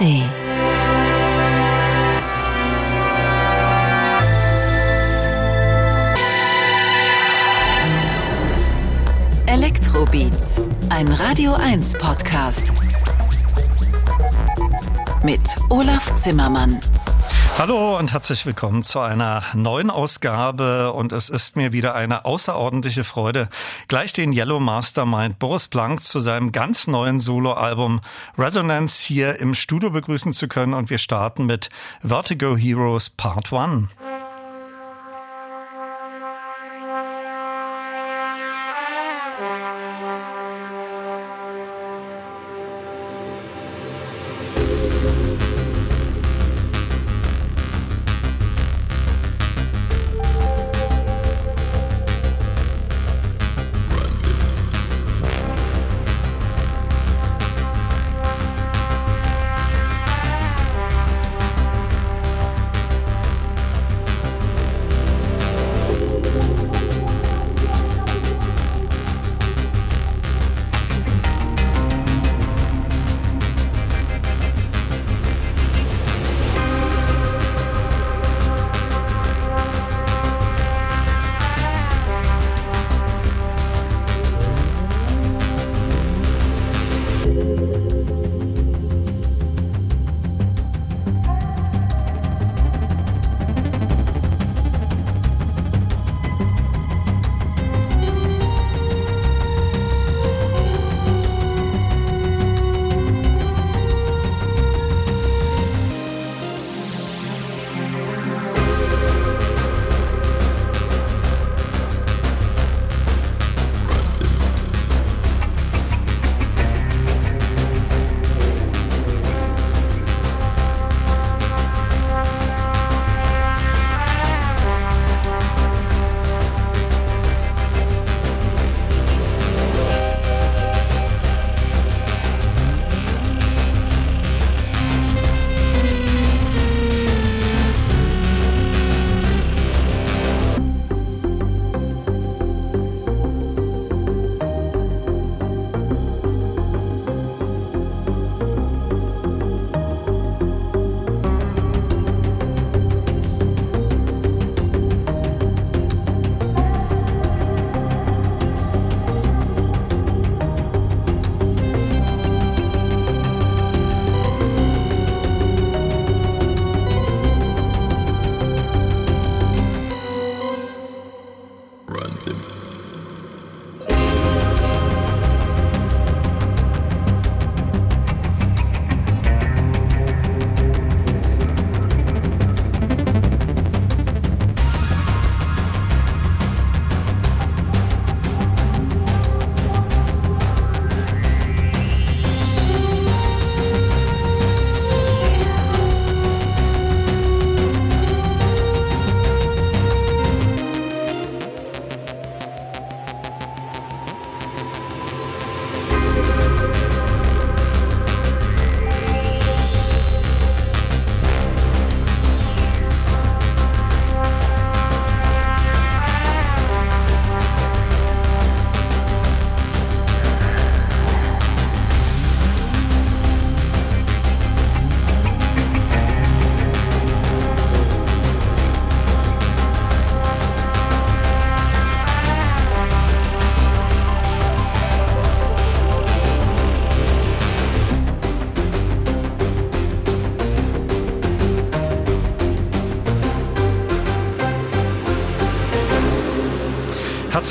ARD. Elektrobeats, ein Radio 1 Podcast. Mit Olaf Zimmermann. Hallo und herzlich willkommen zu einer neuen Ausgabe und es ist mir wieder eine außerordentliche Freude, gleich den Yellow Mastermind Boris Blank zu seinem ganz neuen Soloalbum Resonance hier im Studio begrüßen zu können und wir starten mit Vertigo Heroes Part 1.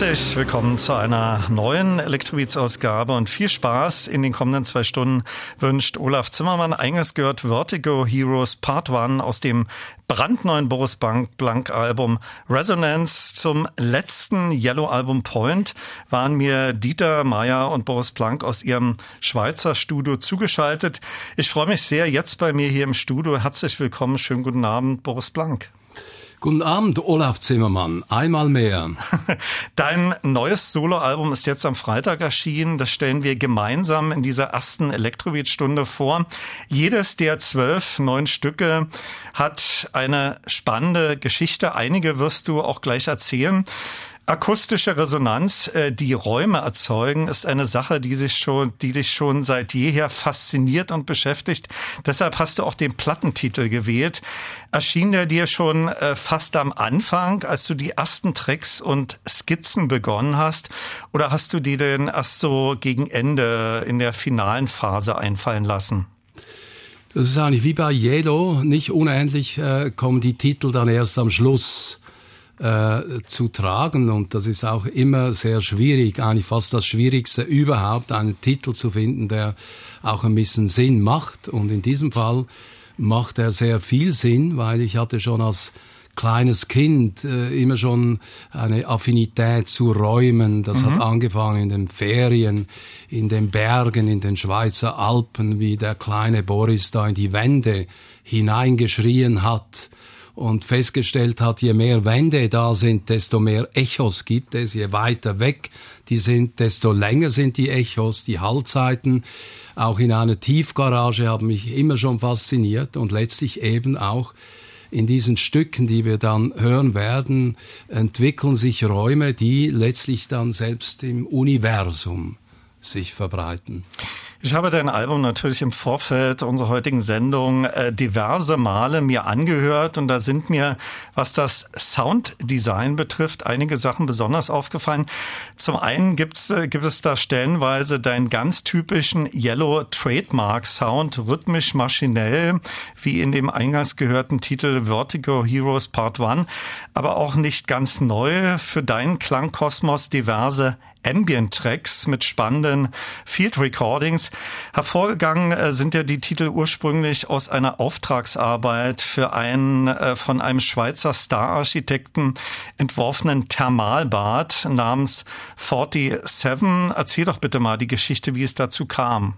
Herzlich willkommen zu einer neuen Elektrobeats-Ausgabe und viel Spaß in den kommenden zwei Stunden wünscht Olaf Zimmermann. Eingangs gehört Vertigo Heroes Part 1 aus dem brandneuen Boris Blank Album Resonance. Zum letzten Yellow Album Point waren mir Dieter Meyer und Boris Blank aus ihrem Schweizer Studio zugeschaltet. Ich freue mich sehr, jetzt bei mir hier im Studio. Herzlich willkommen. Schönen guten Abend, Boris Blank. Guten Abend, Olaf Zimmermann. Einmal mehr. Dein neues Soloalbum ist jetzt am Freitag erschienen. Das stellen wir gemeinsam in dieser ersten Elektrobeat-Stunde vor. Jedes der zwölf neuen Stücke hat eine spannende Geschichte. Einige wirst du auch gleich erzählen. Akustische Resonanz, äh, die Räume erzeugen, ist eine Sache, die sich schon, die dich schon seit jeher fasziniert und beschäftigt. Deshalb hast du auch den Plattentitel gewählt. Erschien der dir schon äh, fast am Anfang, als du die ersten Tricks und Skizzen begonnen hast? Oder hast du die denn erst so gegen Ende in der finalen Phase einfallen lassen? Das ist eigentlich wie bei Yellow, nicht unendlich äh, kommen die Titel dann erst am Schluss äh, zu tragen. Und das ist auch immer sehr schwierig, eigentlich fast das Schwierigste überhaupt, einen Titel zu finden, der auch ein bisschen Sinn macht. Und in diesem Fall macht er sehr viel Sinn, weil ich hatte schon als kleines Kind äh, immer schon eine Affinität zu Räumen. Das mhm. hat angefangen in den Ferien, in den Bergen, in den Schweizer Alpen, wie der kleine Boris da in die Wände hineingeschrien hat und festgestellt hat, je mehr Wände da sind, desto mehr Echos gibt es, je weiter weg die sind, desto länger sind die Echos, die Hallzeiten. Auch in einer Tiefgarage haben mich immer schon fasziniert und letztlich eben auch in diesen Stücken, die wir dann hören werden, entwickeln sich Räume, die letztlich dann selbst im Universum sich verbreiten. Ich habe dein Album natürlich im Vorfeld unserer heutigen Sendung äh, diverse Male mir angehört und da sind mir, was das Sounddesign betrifft, einige Sachen besonders aufgefallen. Zum einen gibt's, äh, gibt es da stellenweise deinen ganz typischen Yellow Trademark Sound, rhythmisch maschinell, wie in dem eingangs gehörten Titel Vertigo Heroes Part 1, aber auch nicht ganz neu für deinen Klangkosmos diverse Ambient-Tracks mit spannenden Field Recordings. Hervorgegangen äh, sind ja die Titel ursprünglich aus einer Auftragsarbeit für einen äh, von einem Schweizer Star-Architekten entworfenen Thermalbad namens 47. Erzähl doch bitte mal die Geschichte, wie es dazu kam.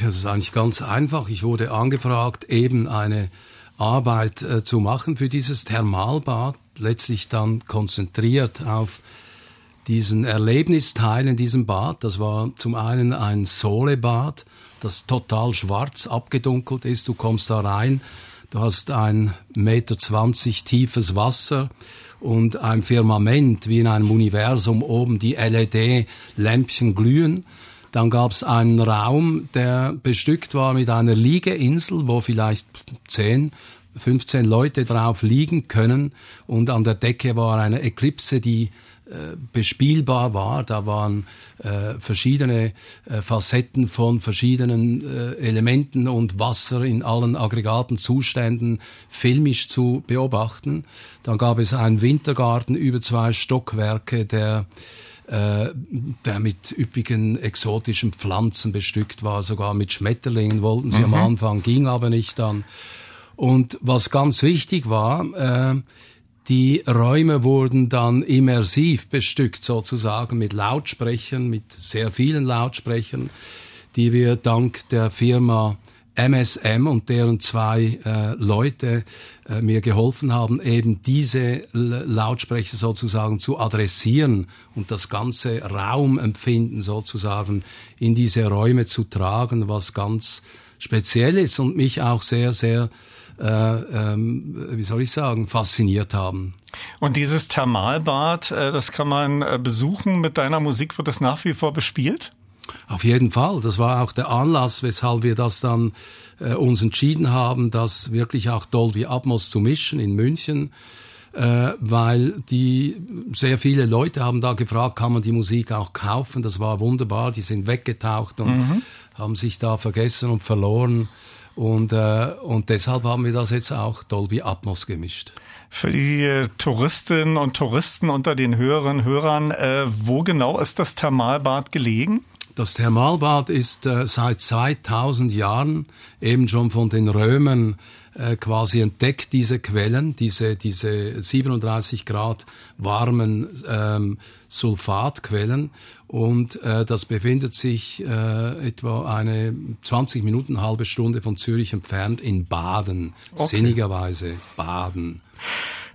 Ja, es ist eigentlich ganz einfach. Ich wurde angefragt, eben eine Arbeit äh, zu machen für dieses Thermalbad, letztlich dann konzentriert auf diesen Erlebnisteil in diesem Bad. Das war zum einen ein Solebad, das total schwarz abgedunkelt ist. Du kommst da rein, du hast ein Meter zwanzig tiefes Wasser und ein Firmament wie in einem Universum oben die LED-Lämpchen glühen. Dann gab es einen Raum, der bestückt war mit einer Liegeinsel, wo vielleicht zehn 15 Leute drauf liegen können und an der Decke war eine Eklipse, die bespielbar war. Da waren äh, verschiedene äh, Facetten von verschiedenen äh, Elementen und Wasser in allen aggregaten Zuständen filmisch zu beobachten. Dann gab es einen Wintergarten über zwei Stockwerke, der äh, der mit üppigen exotischen Pflanzen bestückt war, sogar mit Schmetterlingen wollten sie mhm. am Anfang, ging aber nicht dann. Und was ganz wichtig war, äh, die Räume wurden dann immersiv bestückt, sozusagen mit Lautsprechern, mit sehr vielen Lautsprechern, die wir dank der Firma MSM und deren zwei äh, Leute äh, mir geholfen haben, eben diese Lautsprecher sozusagen zu adressieren und das ganze Raumempfinden sozusagen in diese Räume zu tragen, was ganz speziell ist und mich auch sehr, sehr äh, ähm, wie soll ich sagen, fasziniert haben. Und dieses Thermalbad, äh, das kann man äh, besuchen. Mit deiner Musik wird das nach wie vor bespielt? Auf jeden Fall. Das war auch der Anlass, weshalb wir das dann äh, uns entschieden haben, das wirklich auch Dolby Atmos zu mischen in München. Äh, weil die sehr viele Leute haben da gefragt, kann man die Musik auch kaufen? Das war wunderbar. Die sind weggetaucht und mhm. haben sich da vergessen und verloren. Und, äh, und deshalb haben wir das jetzt auch Dolby Atmos gemischt. Für die äh, Touristinnen und Touristen unter den höheren Hörern, äh, wo genau ist das Thermalbad gelegen? Das Thermalbad ist äh, seit 2000 Jahren eben schon von den Römern äh, quasi entdeckt, diese Quellen, diese, diese 37 Grad warmen ähm, Sulfatquellen. Und äh, das befindet sich äh, etwa eine 20 Minuten, halbe Stunde von Zürich entfernt in Baden. Okay. Sinnigerweise Baden.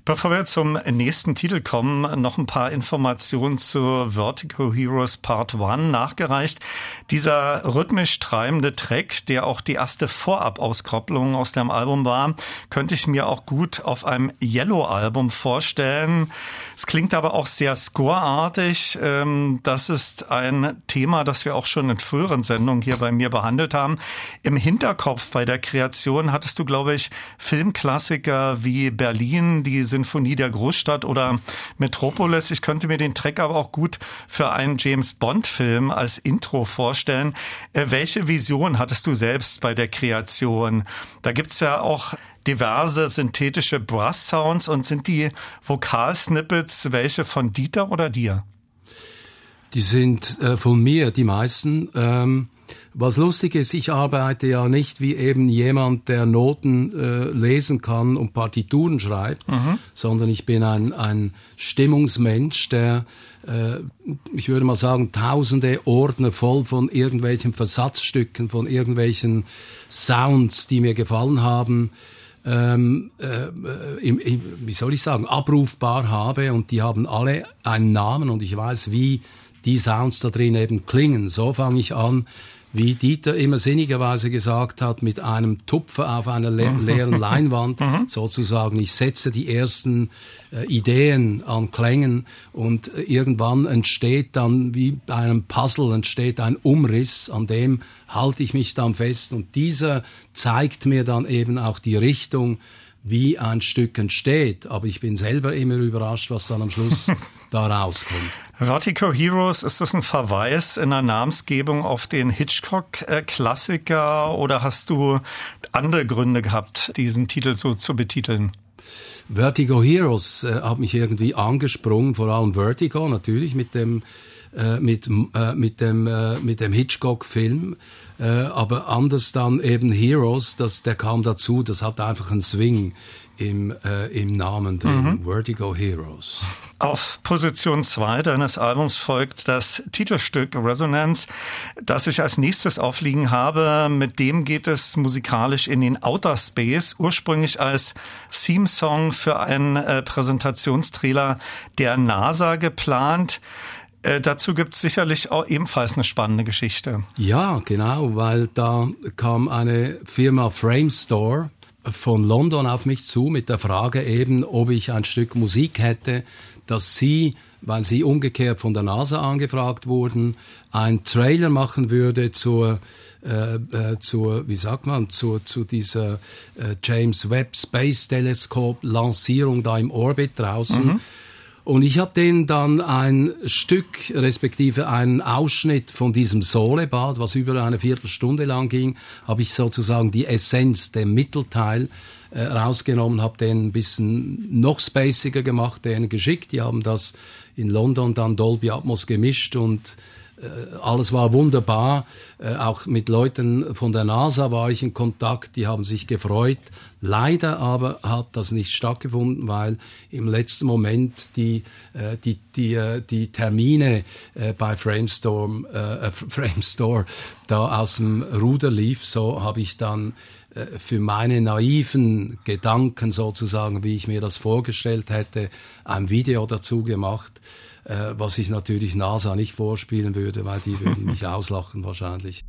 Bevor wir zum nächsten Titel kommen, noch ein paar Informationen zu Vertigo Heroes Part 1 nachgereicht. Dieser rhythmisch treibende Track, der auch die erste Vorab-Auskopplung aus dem Album war, könnte ich mir auch gut auf einem Yellow-Album vorstellen. Es klingt aber auch sehr scoreartig. Ähm, das ist ein Thema, das wir auch schon in früheren Sendungen hier bei mir behandelt haben. Im Hinterkopf bei der Kreation hattest du, glaube ich, Filmklassiker wie Berlin, die Sinfonie der Großstadt oder Metropolis. Ich könnte mir den Track aber auch gut für einen James Bond-Film als Intro vorstellen. Äh, welche Vision hattest du selbst bei der Kreation? Da gibt's ja auch diverse synthetische Brass-Sounds und sind die Vokalsnippets welche von Dieter oder dir? Die sind äh, von mir, die meisten. Ähm, was lustig ist, ich arbeite ja nicht wie eben jemand, der Noten äh, lesen kann und Partituren schreibt, mhm. sondern ich bin ein, ein Stimmungsmensch, der, äh, ich würde mal sagen, tausende Ordner voll von irgendwelchen Versatzstücken, von irgendwelchen Sounds, die mir gefallen haben, ähm, äh, im, im, wie soll ich sagen, abrufbar habe und die haben alle einen Namen und ich weiß, wie die Sounds da drin eben klingen. So fange ich an, wie Dieter immer sinnigerweise gesagt hat, mit einem Tupfer auf einer le mhm. leeren Leinwand, mhm. sozusagen. Ich setze die ersten äh, Ideen an Klängen und äh, irgendwann entsteht dann wie bei einem Puzzle entsteht ein Umriss, an dem halte ich mich dann fest und dieser zeigt mir dann eben auch die Richtung, wie ein Stück entsteht. Aber ich bin selber immer überrascht, was dann am Schluss da rauskommt. Vertigo Heroes, ist das ein Verweis in der Namensgebung auf den Hitchcock-Klassiker oder hast du andere Gründe gehabt, diesen Titel so zu betiteln? Vertigo Heroes äh, hat mich irgendwie angesprungen, vor allem Vertigo natürlich mit dem äh, mit, äh, mit dem, äh, mit dem Hitchcock-Film. Äh, aber anders dann eben Heroes, das, der kam dazu, das hat einfach einen Swing im, äh, im Namen drin, mhm. Vertigo Heroes. Auf Position 2 deines Albums folgt das Titelstück Resonance, das ich als nächstes aufliegen habe. Mit dem geht es musikalisch in den Outer Space, ursprünglich als Theme-Song für einen Präsentationstrailer der NASA geplant. Äh, dazu gibt es sicherlich auch ebenfalls eine spannende Geschichte. Ja, genau, weil da kam eine Firma Framestore von London auf mich zu mit der Frage eben, ob ich ein Stück Musik hätte, dass sie, weil sie umgekehrt von der NASA angefragt wurden, ein Trailer machen würde zur äh, äh, zur, wie sagt man, zu, zu dieser äh, James Webb Space Telescope Lancierung da im Orbit draußen. Mhm. Und ich habe denen dann ein Stück, respektive einen Ausschnitt von diesem Solebad, was über eine Viertelstunde lang ging, habe ich sozusagen die Essenz, den Mittelteil äh, rausgenommen, habe den ein bisschen noch spaciger gemacht, denen geschickt. Die haben das in London dann Dolby Atmos gemischt und alles war wunderbar. Äh, auch mit Leuten von der NASA war ich in Kontakt, die haben sich gefreut. Leider aber hat das nicht stattgefunden, weil im letzten Moment die, äh, die, die, die Termine bei Framestorm, äh, Framestore da aus dem Ruder lief. So habe ich dann für meine naiven Gedanken sozusagen, wie ich mir das vorgestellt hätte, ein Video dazu gemacht äh, was ich natürlich NASA nicht vorspielen würde, weil die würden mich auslachen wahrscheinlich.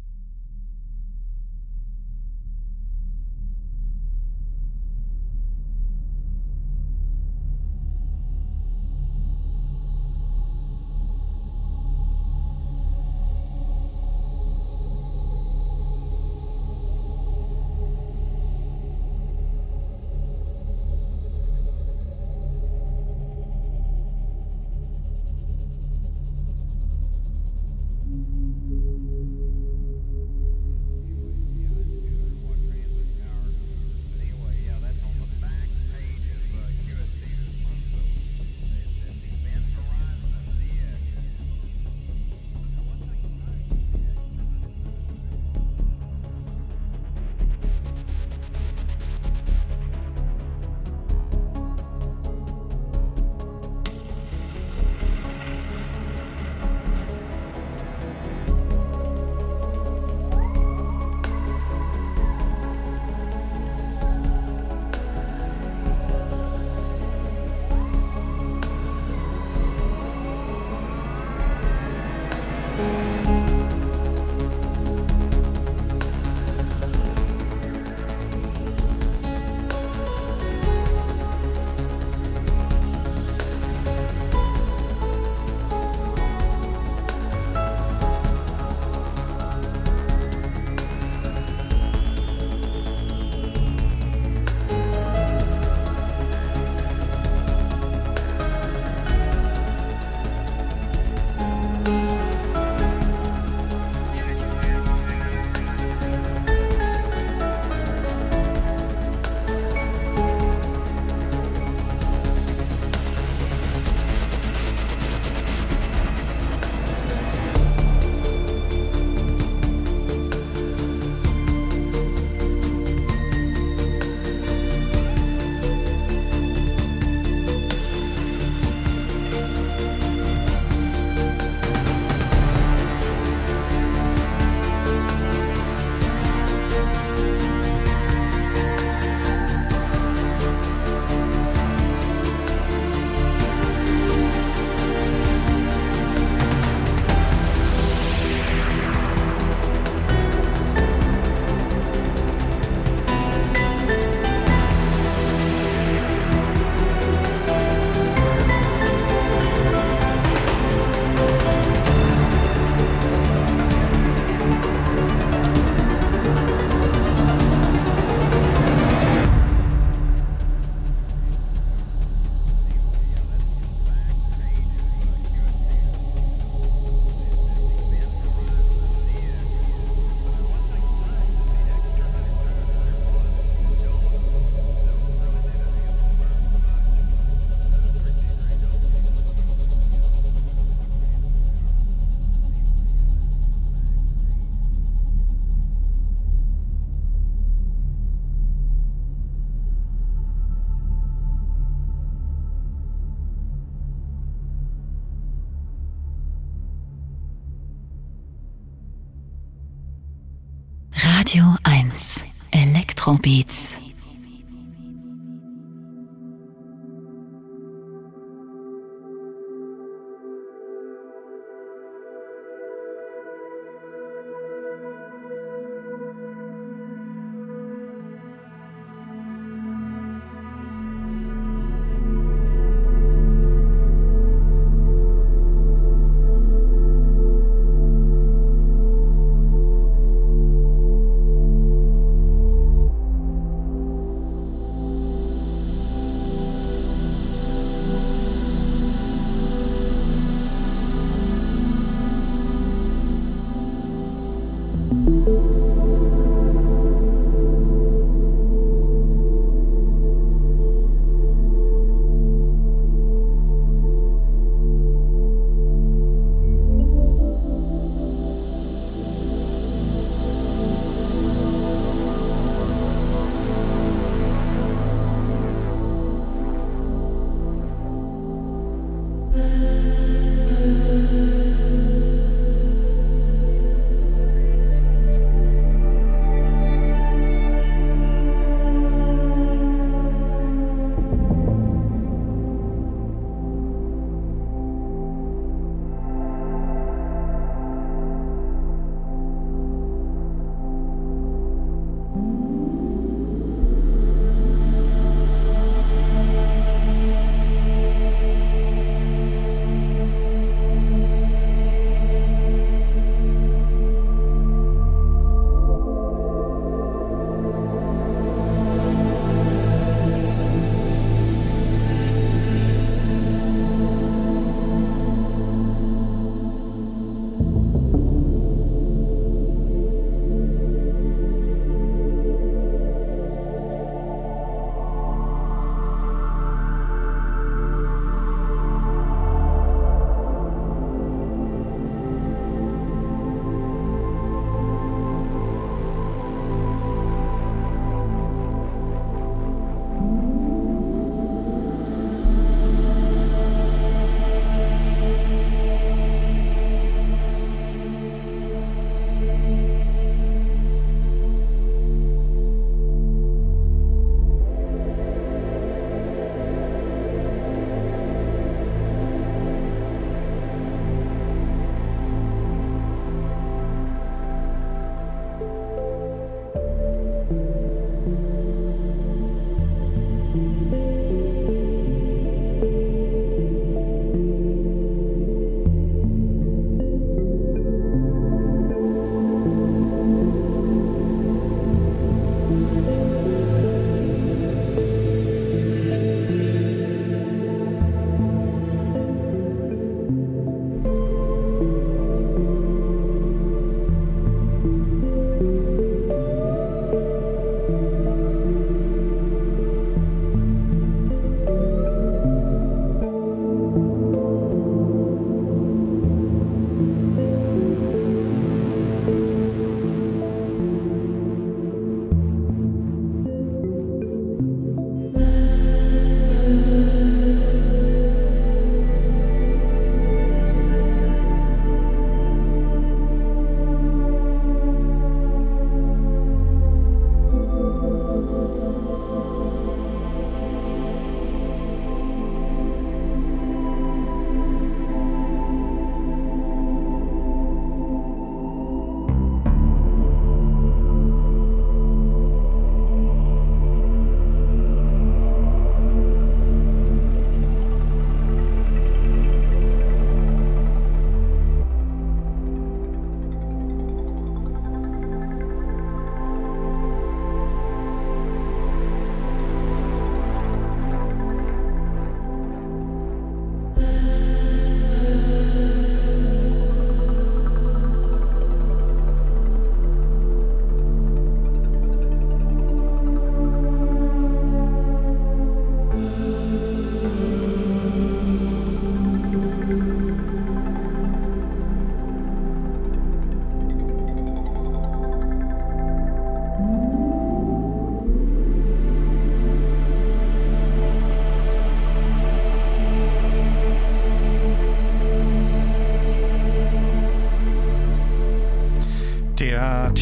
Radio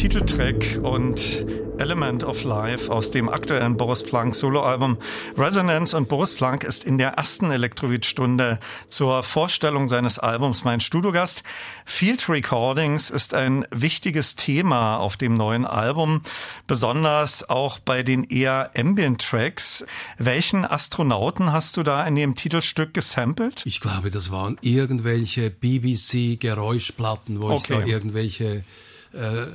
Titeltrack und Element of Life aus dem aktuellen Boris Planck Soloalbum Resonance und Boris Planck ist in der ersten Elektrovid-Stunde zur Vorstellung seines Albums mein Studiogast. Field Recordings ist ein wichtiges Thema auf dem neuen Album, besonders auch bei den eher Ambient Tracks. Welchen Astronauten hast du da in dem Titelstück gesampelt? Ich glaube, das waren irgendwelche BBC Geräuschplatten, wo okay. ich da irgendwelche äh,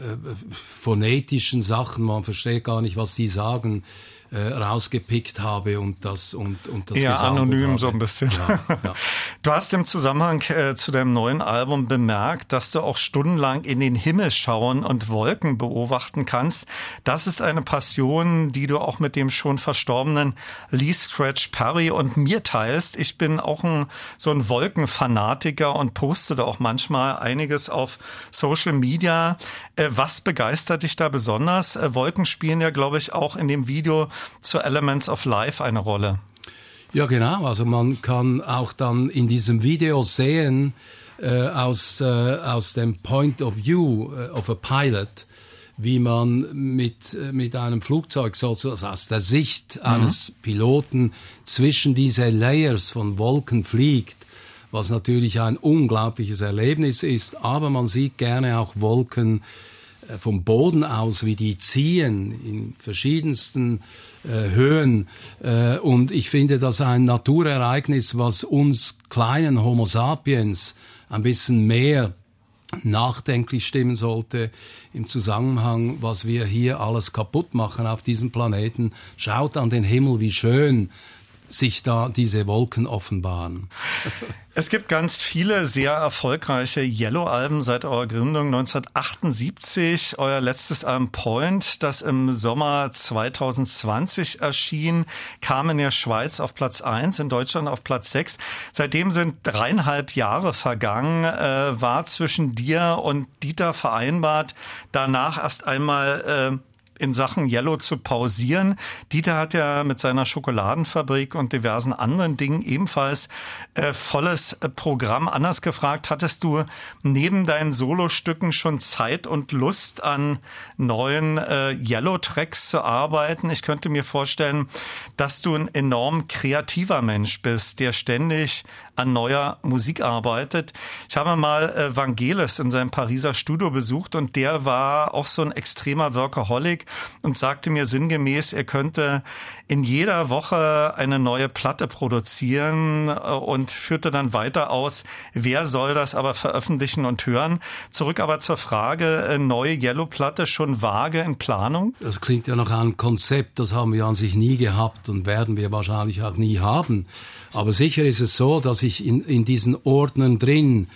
phonetischen Sachen, man versteht gar nicht, was die sagen, äh, rausgepickt habe und das und, und das Ja, anonym habe. so ein bisschen. Ja, ja. Du hast im Zusammenhang äh, zu deinem neuen Album bemerkt, dass du auch stundenlang in den Himmel schauen und Wolken beobachten kannst. Das ist eine Passion, die du auch mit dem schon verstorbenen Lee Scratch Perry und mir teilst. Ich bin auch ein, so ein Wolkenfanatiker und poste da auch manchmal einiges auf Social Media. Äh, was begeistert dich da besonders? Äh, Wolken spielen ja, glaube ich, auch in dem Video zu Elements of Life eine Rolle. Ja, genau. Also man kann auch dann in diesem Video sehen, äh, aus, äh, aus dem Point of View äh, of a Pilot, wie man mit, mit einem Flugzeug sozusagen aus der Sicht mhm. eines Piloten zwischen diese Layers von Wolken fliegt, was natürlich ein unglaubliches Erlebnis ist, aber man sieht gerne auch Wolken vom Boden aus, wie die ziehen in verschiedensten äh, Höhen. Äh, und ich finde das ein Naturereignis, was uns kleinen Homo sapiens ein bisschen mehr nachdenklich stimmen sollte im Zusammenhang, was wir hier alles kaputt machen auf diesem Planeten. Schaut an den Himmel, wie schön sich da diese Wolken offenbaren. Es gibt ganz viele sehr erfolgreiche Yellow-Alben seit eurer Gründung 1978. Euer letztes Album Point, das im Sommer 2020 erschien, kam in der Schweiz auf Platz 1, in Deutschland auf Platz 6. Seitdem sind dreieinhalb Jahre vergangen. Äh, war zwischen dir und Dieter vereinbart, danach erst einmal äh, in Sachen Yellow zu pausieren. Dieter hat ja mit seiner Schokoladenfabrik und diversen anderen Dingen ebenfalls äh, volles äh, Programm. Anders gefragt, hattest du neben deinen Solostücken schon Zeit und Lust an neuen äh, Yellow-Tracks zu arbeiten? Ich könnte mir vorstellen, dass du ein enorm kreativer Mensch bist, der ständig an neuer Musik arbeitet. Ich habe mal äh, Vangelis in seinem Pariser Studio besucht und der war auch so ein extremer Workaholic und sagte mir sinngemäß, er könnte in jeder Woche eine neue Platte produzieren äh, und führte dann weiter aus, wer soll das aber veröffentlichen und hören. Zurück aber zur Frage, äh, neue Yellow-Platte schon vage in Planung? Das klingt ja nach einem Konzept, das haben wir an sich nie gehabt und werden wir wahrscheinlich auch nie haben. Aber sicher ist es so, dass ich in, in diesen Ordnern drin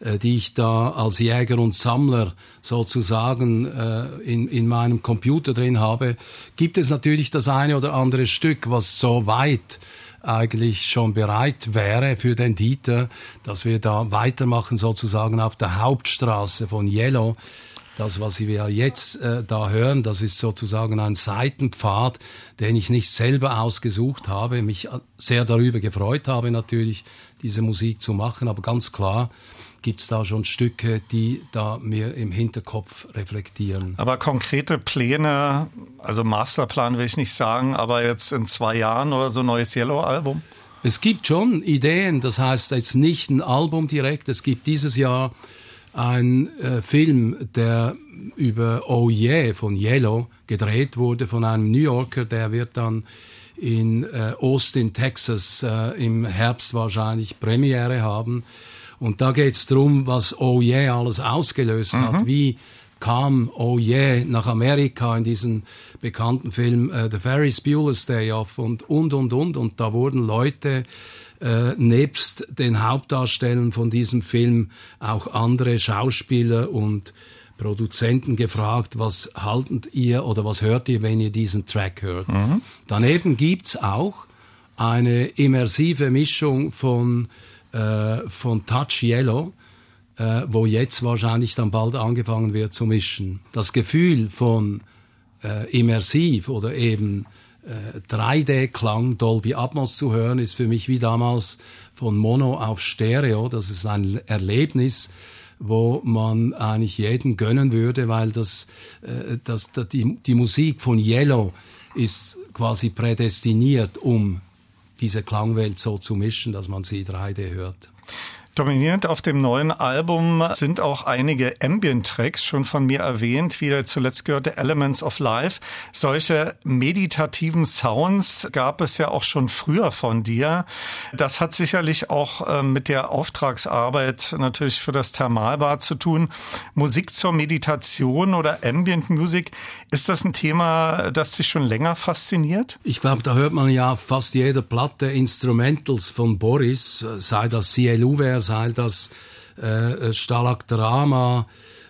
die ich da als Jäger und Sammler sozusagen äh, in, in meinem Computer drin habe, gibt es natürlich das eine oder andere Stück, was so weit eigentlich schon bereit wäre für den Dieter, dass wir da weitermachen sozusagen auf der Hauptstraße von Yellow. Das, was wir jetzt äh, da hören, das ist sozusagen ein Seitenpfad, den ich nicht selber ausgesucht habe, mich sehr darüber gefreut habe natürlich, diese Musik zu machen, aber ganz klar, gibt es da schon Stücke, die da mir im Hinterkopf reflektieren. Aber konkrete Pläne, also Masterplan will ich nicht sagen, aber jetzt in zwei Jahren oder so neues Yellow-Album? Es gibt schon Ideen, das heißt jetzt nicht ein Album direkt, es gibt dieses Jahr ein äh, Film, der über Oh Yeah von Yellow gedreht wurde von einem New Yorker, der wird dann in äh, Austin, Texas äh, im Herbst wahrscheinlich Premiere haben. Und da geht es darum, was Oh Yeah alles ausgelöst mhm. hat. Wie kam Oh Yeah nach Amerika in diesen bekannten Film äh, The Ferris Bueller's Day Off und, und, und, und. Und da wurden Leute äh, nebst den Hauptdarstellern von diesem Film auch andere Schauspieler und Produzenten gefragt, was haltet ihr oder was hört ihr, wenn ihr diesen Track hört. Mhm. Daneben gibt's auch eine immersive Mischung von äh, von Touch Yellow, äh, wo jetzt wahrscheinlich dann bald angefangen wird zu mischen. Das Gefühl von äh, immersiv oder eben äh, 3D-Klang Dolby Atmos zu hören, ist für mich wie damals von Mono auf Stereo. Das ist ein Erlebnis, wo man eigentlich jeden gönnen würde, weil das, äh, das, das die, die Musik von Yellow ist quasi prädestiniert, um diese Klangwelt so zu mischen, dass man sie 3D hört. Dominierend auf dem neuen Album sind auch einige Ambient-Tracks schon von mir erwähnt, wie der zuletzt gehörte Elements of Life. Solche meditativen Sounds gab es ja auch schon früher von dir. Das hat sicherlich auch äh, mit der Auftragsarbeit natürlich für das Thermalbad zu tun. Musik zur Meditation oder Ambient Music, ist das ein Thema, das dich schon länger fasziniert? Ich glaube, da hört man ja fast jede Platte Instrumentals von Boris, sei das CLU-Vers, sei das äh, Stalaktrama,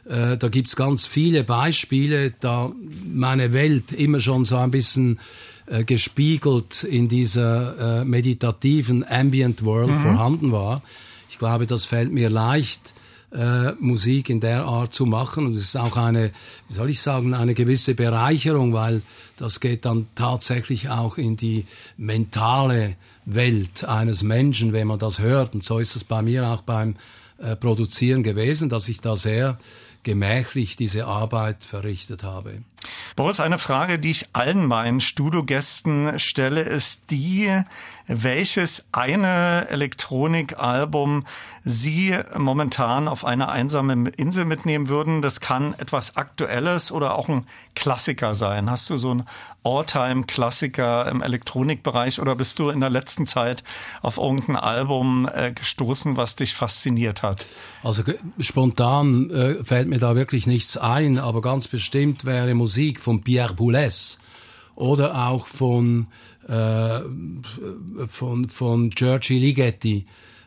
äh, da gibt's ganz viele Beispiele, da meine Welt immer schon so ein bisschen äh, gespiegelt in dieser äh, meditativen Ambient World mhm. vorhanden war. Ich glaube, das fällt mir leicht, äh, Musik in der Art zu machen. Und es ist auch eine, wie soll ich sagen, eine gewisse Bereicherung, weil das geht dann tatsächlich auch in die mentale Welt eines Menschen, wenn man das hört. Und so ist es bei mir auch beim äh, Produzieren gewesen, dass ich da sehr gemächlich diese Arbeit verrichtet habe. Boris, eine Frage, die ich allen meinen Studiogästen stelle, ist die, welches eine Elektronikalbum Sie momentan auf eine einsame Insel mitnehmen würden. Das kann etwas Aktuelles oder auch ein Klassiker sein. Hast du so einen All-Time-Klassiker im Elektronikbereich oder bist du in der letzten Zeit auf irgendein Album äh, gestoßen, was dich fasziniert hat? Also spontan äh, fällt mir da wirklich nichts ein, aber ganz bestimmt wäre Musik von Pierre Boulez oder auch von äh, von, von Giorgi Ligeti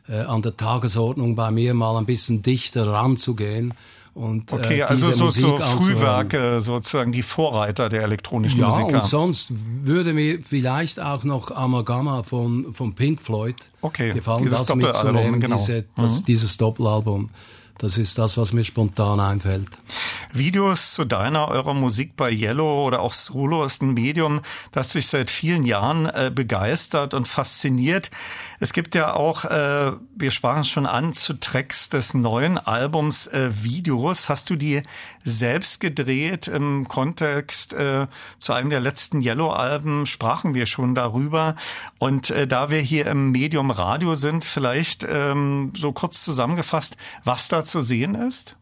äh, an der Tagesordnung bei mir mal ein bisschen dichter ranzugehen. Und, äh, okay, äh, also so, so Frühwerke, sozusagen die Vorreiter der elektronischen ja, Musik. Ja, und sonst würde mir vielleicht auch noch Amalgama von, von Pink Floyd okay, gefallen, das mitzunehmen, genau. diese, das, mhm. dieses Doppelalbum. Das ist das, was mir spontan einfällt. Videos zu deiner, eurer Musik bei Yellow oder auch Solo ist ein Medium, das dich seit vielen Jahren äh, begeistert und fasziniert. Es gibt ja auch, äh, wir sprachen es schon an, zu Tracks des neuen Albums äh, Videos. Hast du die selbst gedreht im Kontext äh, zu einem der letzten Yellow-Alben? Sprachen wir schon darüber. Und äh, da wir hier im Medium Radio sind, vielleicht ähm, so kurz zusammengefasst, was da zu sehen ist?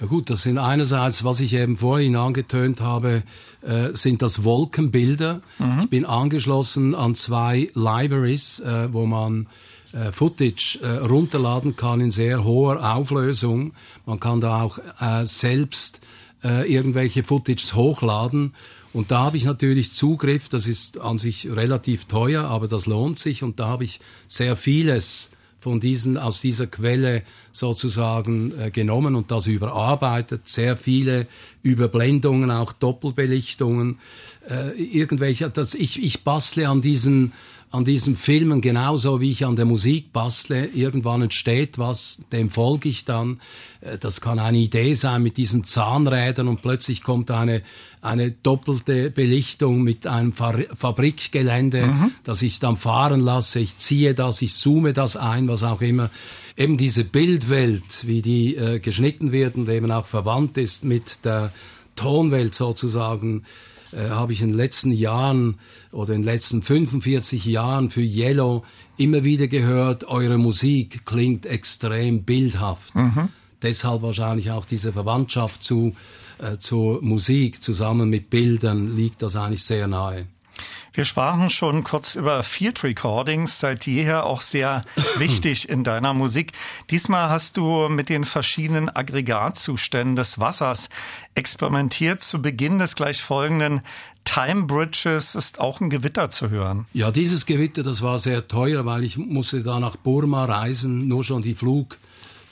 Ja gut, das sind einerseits, was ich eben vorhin angetönt habe, äh, sind das Wolkenbilder. Mhm. Ich bin angeschlossen an zwei Libraries, äh, wo man äh, Footage äh, runterladen kann in sehr hoher Auflösung. Man kann da auch äh, selbst äh, irgendwelche Footages hochladen. Und da habe ich natürlich Zugriff, das ist an sich relativ teuer, aber das lohnt sich. Und da habe ich sehr vieles von diesen, aus dieser Quelle sozusagen äh, genommen und das überarbeitet. Sehr viele Überblendungen, auch Doppelbelichtungen, äh, irgendwelche, das, ich, ich bastle an diesen, an diesen Filmen genauso wie ich an der Musik bastle. Irgendwann entsteht was, dem folge ich dann. Äh, das kann eine Idee sein mit diesen Zahnrädern und plötzlich kommt eine, eine doppelte Belichtung mit einem Fabrikgelände, mhm. das ich dann fahren lasse. Ich ziehe das, ich zoome das ein, was auch immer. Eben diese Bildwelt, wie die äh, geschnitten wird und eben auch verwandt ist mit der Tonwelt sozusagen, äh, habe ich in den letzten Jahren oder in den letzten 45 Jahren für Yellow immer wieder gehört, eure Musik klingt extrem bildhaft. Mhm. Deshalb wahrscheinlich auch diese Verwandtschaft zu, äh, zur Musik zusammen mit Bildern liegt das eigentlich sehr nahe. Wir sprachen schon kurz über Field Recordings, seit jeher auch sehr wichtig in deiner Musik. Diesmal hast du mit den verschiedenen Aggregatzuständen des Wassers experimentiert. Zu Beginn des gleich folgenden Time Bridges ist auch ein Gewitter zu hören. Ja, dieses Gewitter, das war sehr teuer, weil ich musste da nach Burma reisen, nur schon die Flug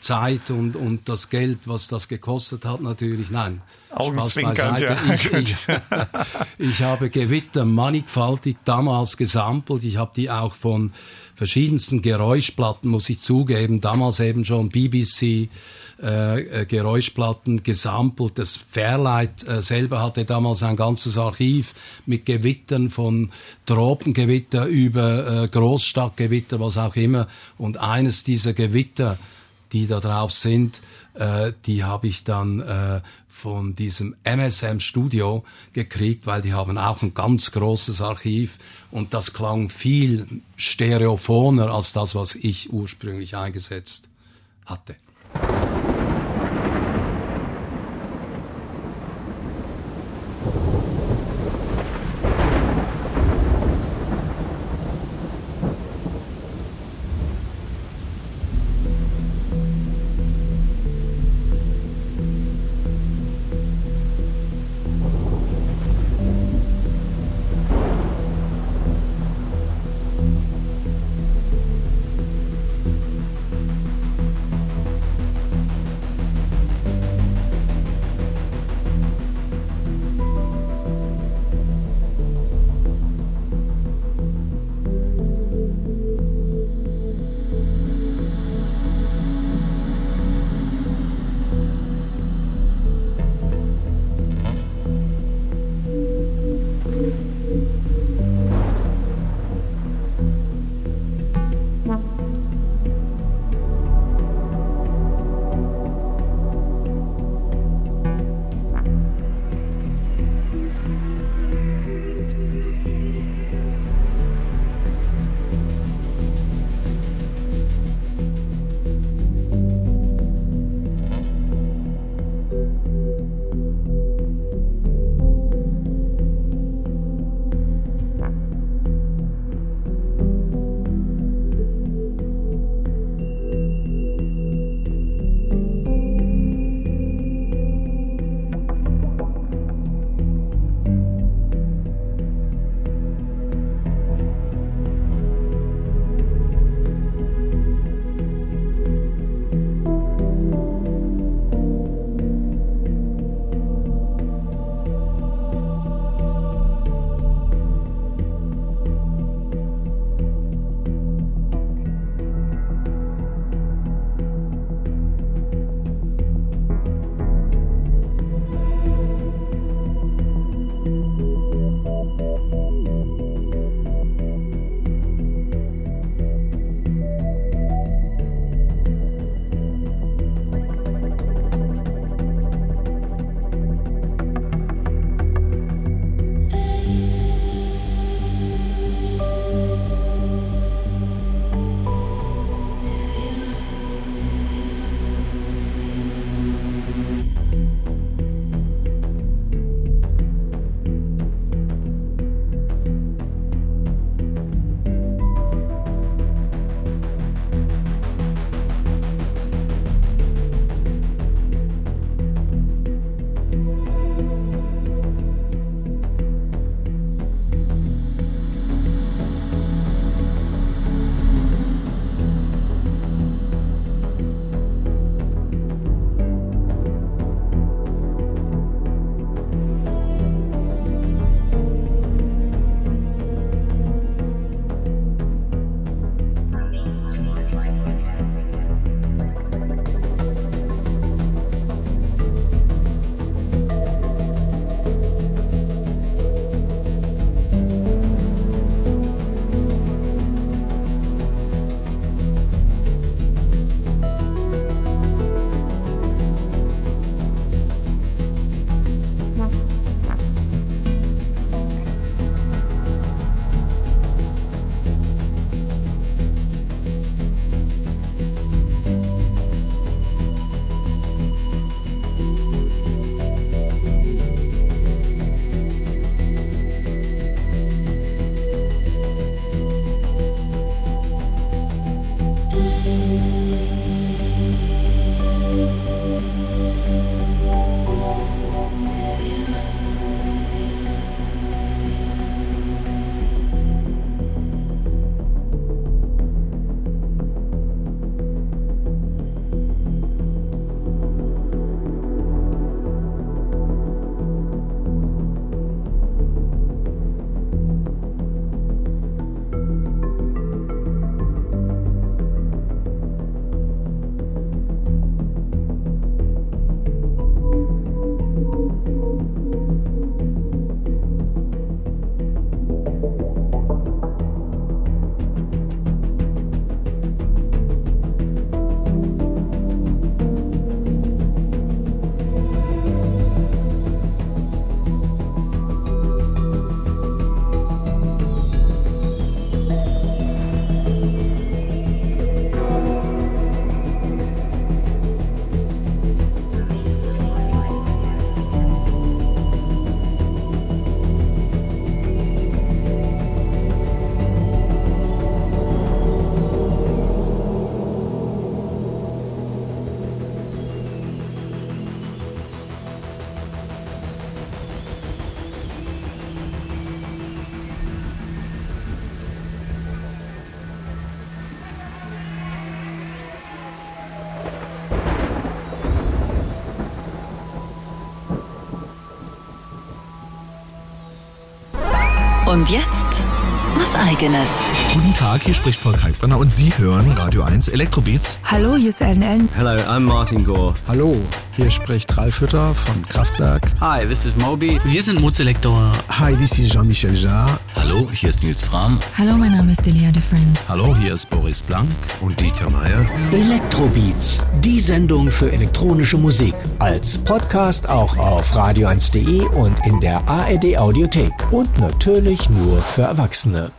Zeit und, und das Geld, was das gekostet hat, natürlich, nein. Augenzwinkernd, ja. Ich, ich, ich, habe Gewitter mannigfaltig damals gesampelt. Ich habe die auch von verschiedensten Geräuschplatten, muss ich zugeben, damals eben schon BBC, äh, äh, Geräuschplatten gesampelt. Das Fairlight äh, selber hatte damals ein ganzes Archiv mit Gewittern von Tropengewitter über äh, Großstadtgewitter, was auch immer. Und eines dieser Gewitter die da drauf sind, äh, die habe ich dann äh, von diesem MSM Studio gekriegt, weil die haben auch ein ganz großes Archiv und das klang viel stereophoner als das, was ich ursprünglich eingesetzt hatte. Und jetzt was eigenes. Guten Tag, hier spricht Paul Kalkbrenner und Sie hören Radio 1 Elektrobeats. Hallo, hier ist Ellen Ellen. Hello, I'm Martin Gore. Hallo, hier spricht Ralf Hütter von Kraftwerk. Hi, this is Moby. Wir sind Mozelektor. Hi, this is Jean-Michel Jarre. Hallo, hier ist Nils Fram. Hallo, mein Name ist Delia de Friends. Hallo, hier ist Boris Blank und Dieter Meier. Elektrobeats, die Sendung für elektronische Musik. Als Podcast auch auf radio1.de und in der ARD Audiothek. Und natürlich nur für Erwachsene.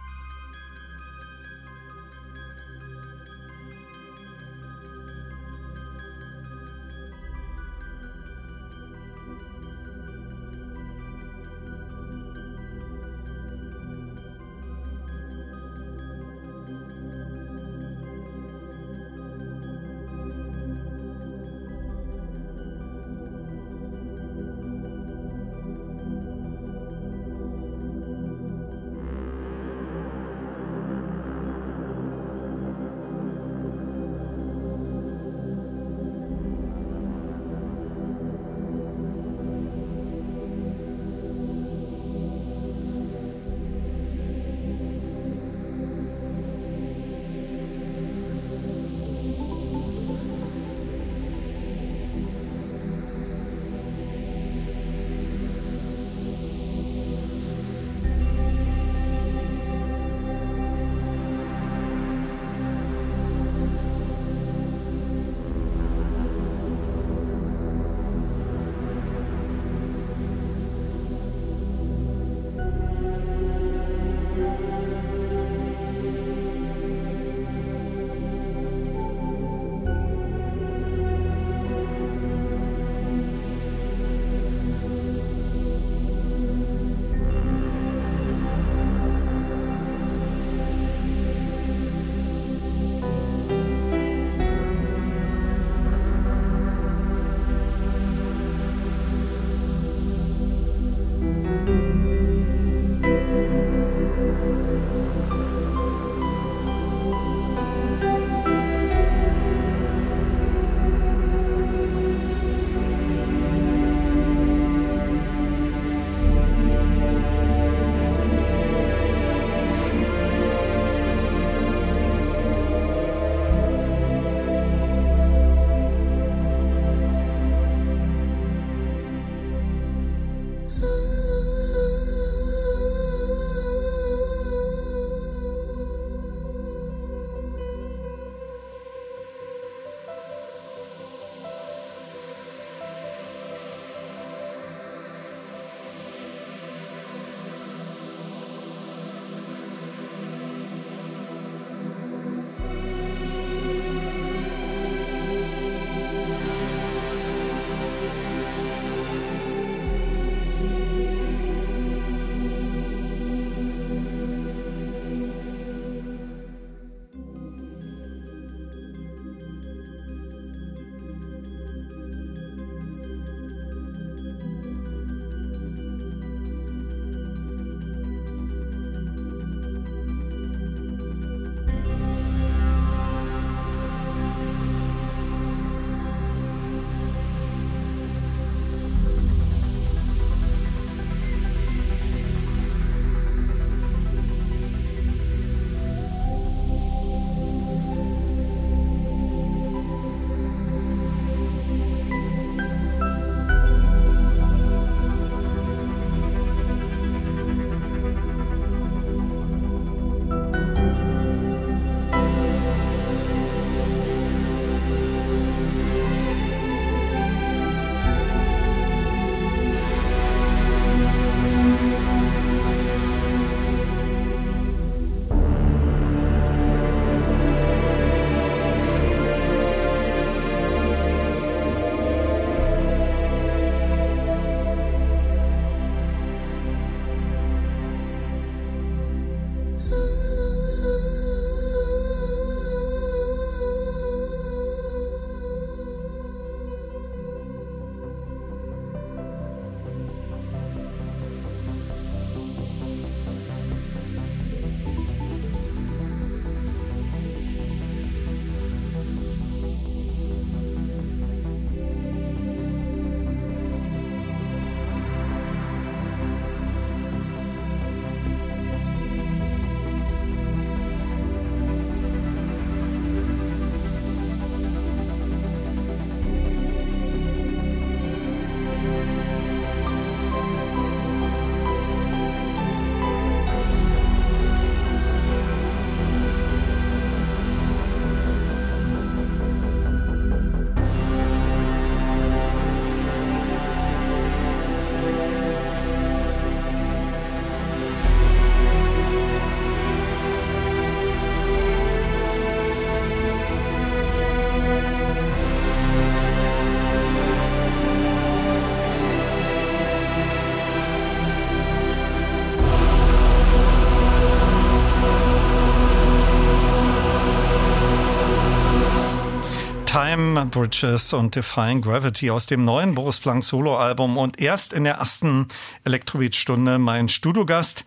Time Bridges und Defying Gravity aus dem neuen Boris Planck Soloalbum und erst in der ersten Elektrobeat-Stunde mein Studiogast.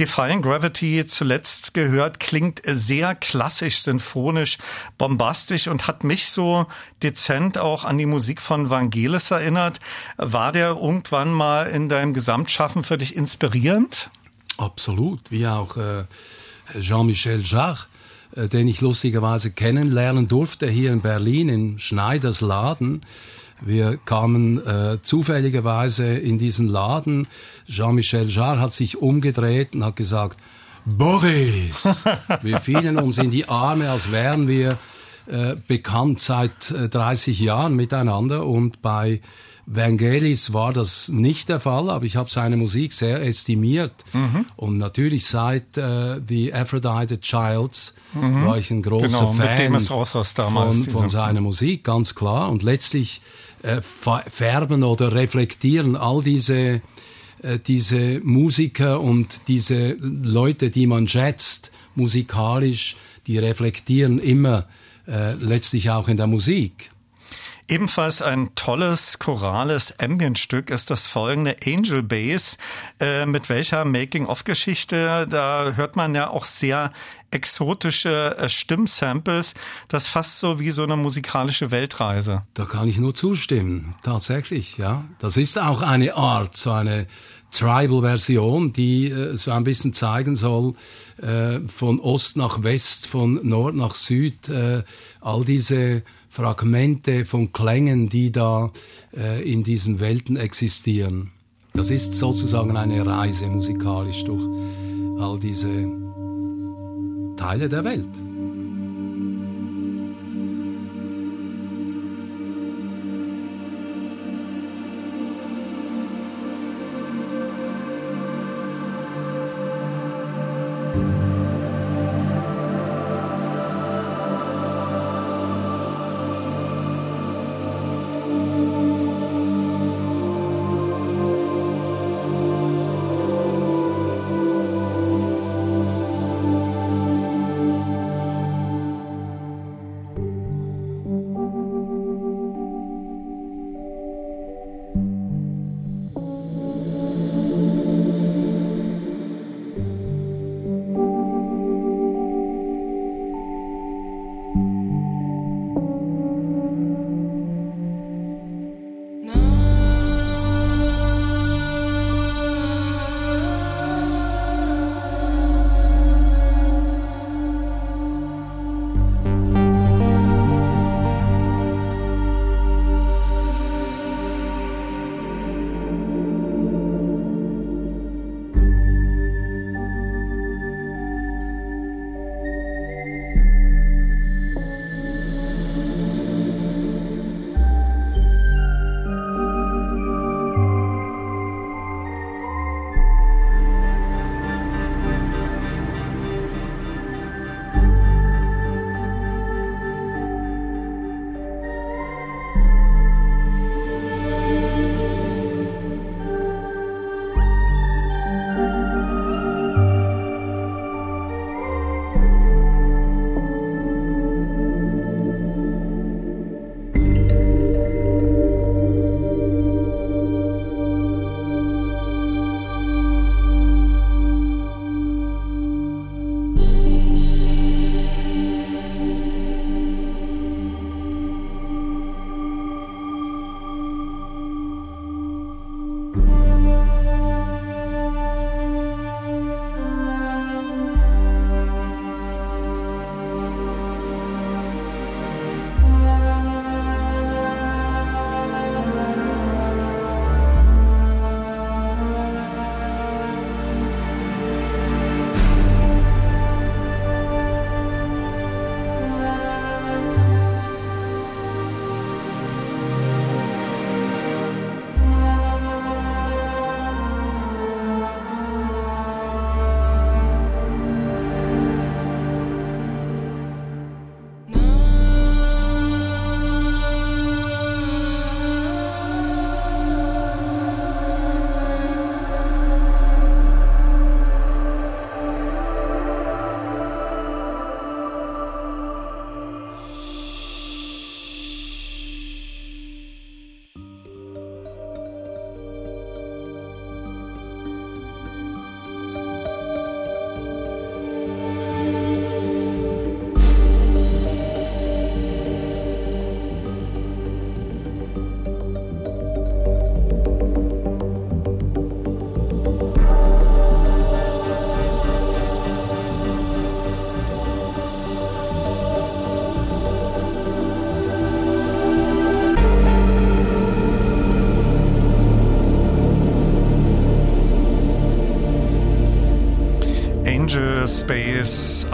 Defying Gravity zuletzt gehört, klingt sehr klassisch, sinfonisch, bombastisch und hat mich so dezent auch an die Musik von Vangelis erinnert. War der irgendwann mal in deinem Gesamtschaffen für dich inspirierend? Absolut, wie auch äh, Jean-Michel Jarre den ich lustigerweise kennenlernen durfte hier in Berlin in Schneiders Laden. Wir kamen äh, zufälligerweise in diesen Laden. Jean-Michel Jarre hat sich umgedreht und hat gesagt, Boris! wir fielen uns in die Arme, als wären wir äh, bekannt seit äh, 30 Jahren miteinander. Und bei Vangelis war das nicht der Fall, aber ich habe seine Musik sehr estimiert. Mhm. Und natürlich seit äh, The Aphrodite Childs mhm. war ich ein großer genau, Fan damals, von, von seiner Musik, ganz klar. Und letztlich äh, färben oder reflektieren all diese, äh, diese Musiker und diese Leute, die man schätzt, musikalisch, die reflektieren immer äh, letztlich auch in der Musik. Ebenfalls ein tolles chorales Ambient-Stück ist das folgende Angel Bass, äh, mit welcher Making-of-Geschichte, da hört man ja auch sehr exotische äh, Stimmsamples, das fast so wie so eine musikalische Weltreise. Da kann ich nur zustimmen, tatsächlich, ja. Das ist auch eine Art, so eine Tribal-Version, die äh, so ein bisschen zeigen soll, äh, von Ost nach West, von Nord nach Süd, äh, all diese Fragmente von Klängen, die da äh, in diesen Welten existieren. Das ist sozusagen eine Reise musikalisch durch all diese Teile der Welt.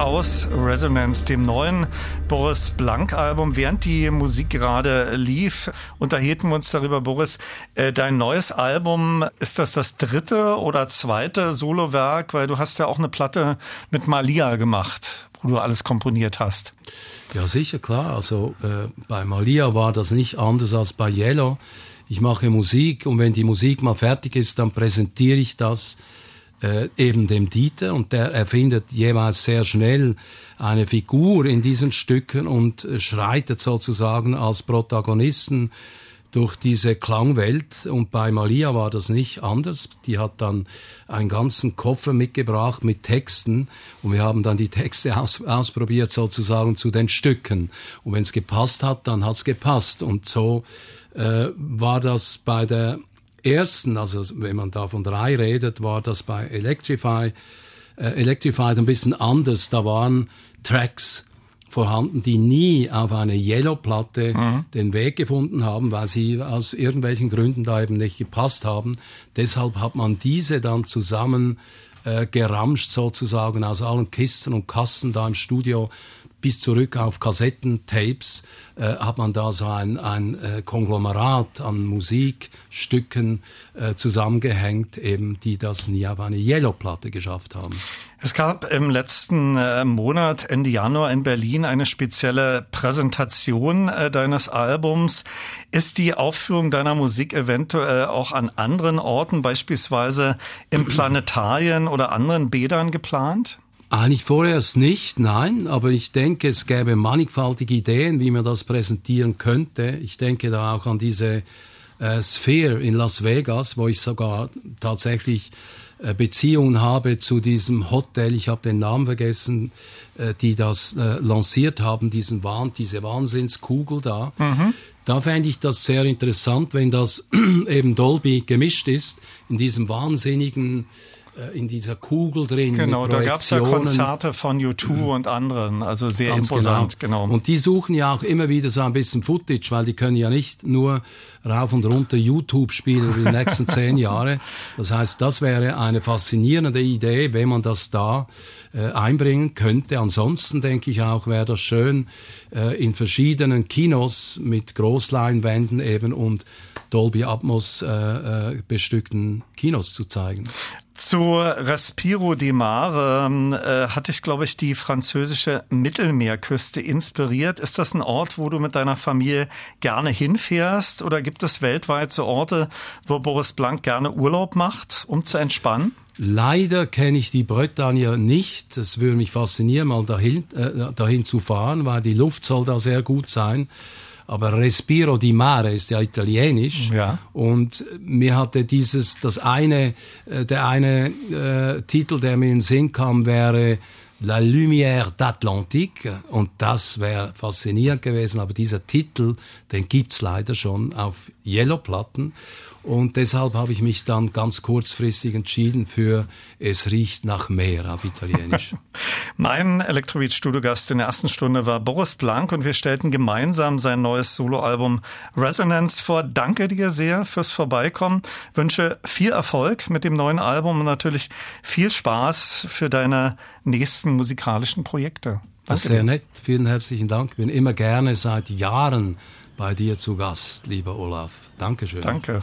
Aus Resonance, dem neuen Boris Blank-Album. Während die Musik gerade lief, unterhielten wir uns darüber, Boris, äh, dein neues Album, ist das das dritte oder zweite Solowerk? Weil du hast ja auch eine Platte mit Malia gemacht, wo du alles komponiert hast. Ja, sicher, klar. Also äh, bei Malia war das nicht anders als bei Yellow. Ich mache Musik und wenn die Musik mal fertig ist, dann präsentiere ich das äh, eben dem Dieter und der erfindet jeweils sehr schnell eine Figur in diesen Stücken und äh, schreitet sozusagen als Protagonisten durch diese Klangwelt. Und bei Malia war das nicht anders. Die hat dann einen ganzen Koffer mitgebracht mit Texten und wir haben dann die Texte aus, ausprobiert sozusagen zu den Stücken. Und wenn es gepasst hat, dann hat es gepasst. Und so äh, war das bei der ersten, also wenn man da von drei redet, war das bei Electrify, äh, Electrified ein bisschen anders. Da waren Tracks vorhanden, die nie auf eine Yellow-Platte mhm. den Weg gefunden haben, weil sie aus irgendwelchen Gründen da eben nicht gepasst haben. Deshalb hat man diese dann zusammen äh, geramscht sozusagen aus allen Kisten und Kassen da im Studio bis zurück auf Kassettentapes äh, hat man da so ein, ein äh, Konglomerat an Musikstücken äh, zusammengehängt, eben die das nie auf eine Yellow-Platte geschafft haben. Es gab im letzten äh, Monat, Ende Januar in Berlin, eine spezielle Präsentation äh, deines Albums. Ist die Aufführung deiner Musik eventuell auch an anderen Orten, beispielsweise im Planetarien oder anderen Bädern geplant? Eigentlich vorerst nicht, nein, aber ich denke, es gäbe mannigfaltige Ideen, wie man das präsentieren könnte. Ich denke da auch an diese äh, Sphere in Las Vegas, wo ich sogar tatsächlich äh, Beziehungen habe zu diesem Hotel, ich habe den Namen vergessen, äh, die das äh, lanciert haben, diesen Wahn, diese Wahnsinnskugel da. Mhm. Da fände ich das sehr interessant, wenn das eben Dolby gemischt ist, in diesem wahnsinnigen in dieser Kugel drin. Genau, da gab es ja Konzerte von U2 mhm. und anderen, also sehr Ganz imposant, genau. genau. Und die suchen ja auch immer wieder so ein bisschen Footage, weil die können ja nicht nur rauf und runter YouTube spielen in den nächsten zehn Jahre. Das heißt, das wäre eine faszinierende Idee, wenn man das da äh, einbringen könnte. Ansonsten denke ich auch, wäre das schön, äh, in verschiedenen Kinos mit Großleinwänden eben und Dolby Atmos äh, äh, bestückten Kinos zu zeigen. Zu Respiro di Mare äh, hat dich, glaube ich, die französische Mittelmeerküste inspiriert. Ist das ein Ort, wo du mit deiner Familie gerne hinfährst? Oder gibt es weltweit so Orte, wo Boris Blank gerne Urlaub macht, um zu entspannen? Leider kenne ich die Bretagne nicht. Es würde mich faszinieren, mal dahin, äh, dahin zu fahren, weil die Luft soll da sehr gut sein aber Respiro di Mare ist ja italienisch. Ja. Und mir hatte dieses, das eine, äh, der eine äh, Titel, der mir in den Sinn kam, wäre La Lumière d'Atlantique und das wäre faszinierend gewesen, aber dieser Titel, den gibt's leider schon auf Yellow-Platten und deshalb habe ich mich dann ganz kurzfristig entschieden für Es riecht nach Meer auf Italienisch. mein Elektrobeat-Studiogast in der ersten Stunde war Boris Blank und wir stellten gemeinsam sein neues Soloalbum Resonance vor. Danke dir sehr fürs Vorbeikommen. Wünsche viel Erfolg mit dem neuen Album und natürlich viel Spaß für deine nächsten musikalischen Projekte. Danke das ist sehr nett. Vielen herzlichen Dank. Bin immer gerne seit Jahren bei dir zu Gast, lieber Olaf. Dankeschön. Danke.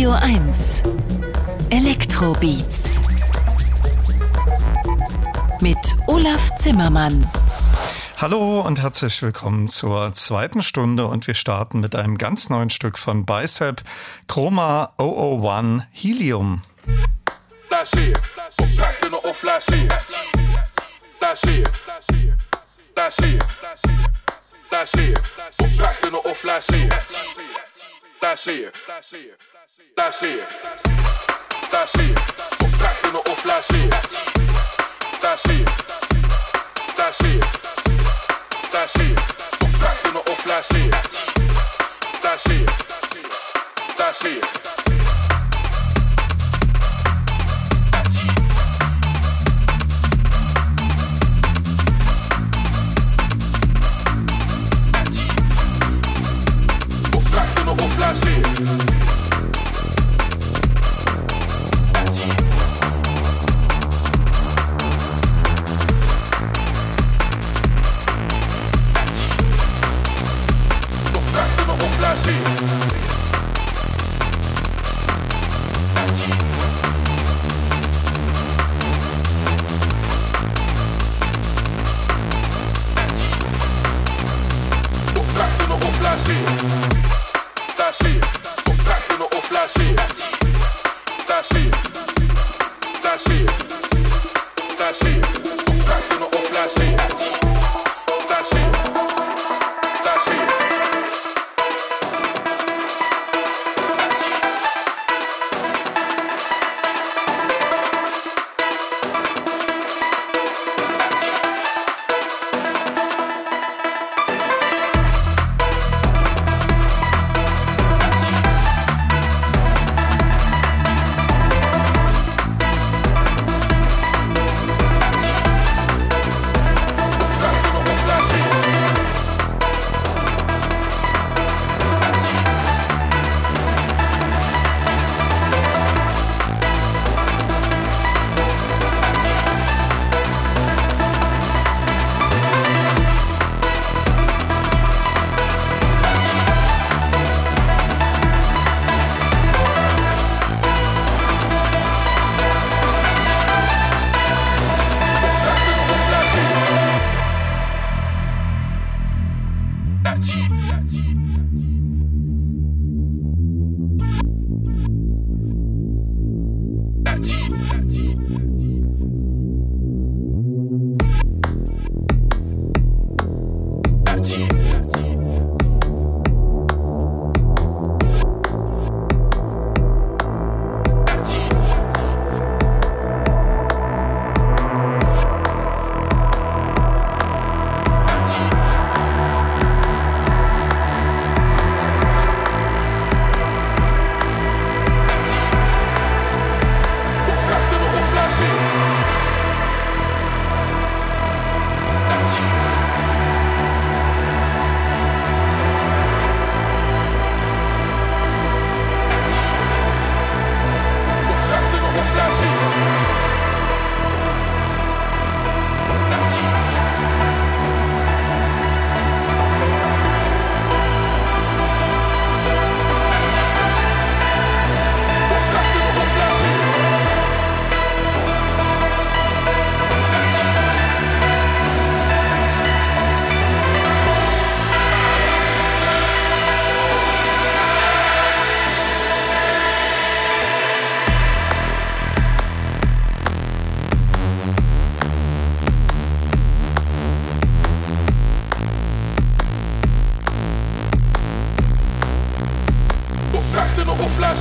Radio 1 Elektrobeats mit Olaf Zimmermann. Hallo und herzlich willkommen zur zweiten Stunde und wir starten mit einem ganz neuen Stück von Bicep Chroma 001 Helium. Last year, packed in the off last year. Last year, last year, I see it.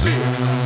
shit.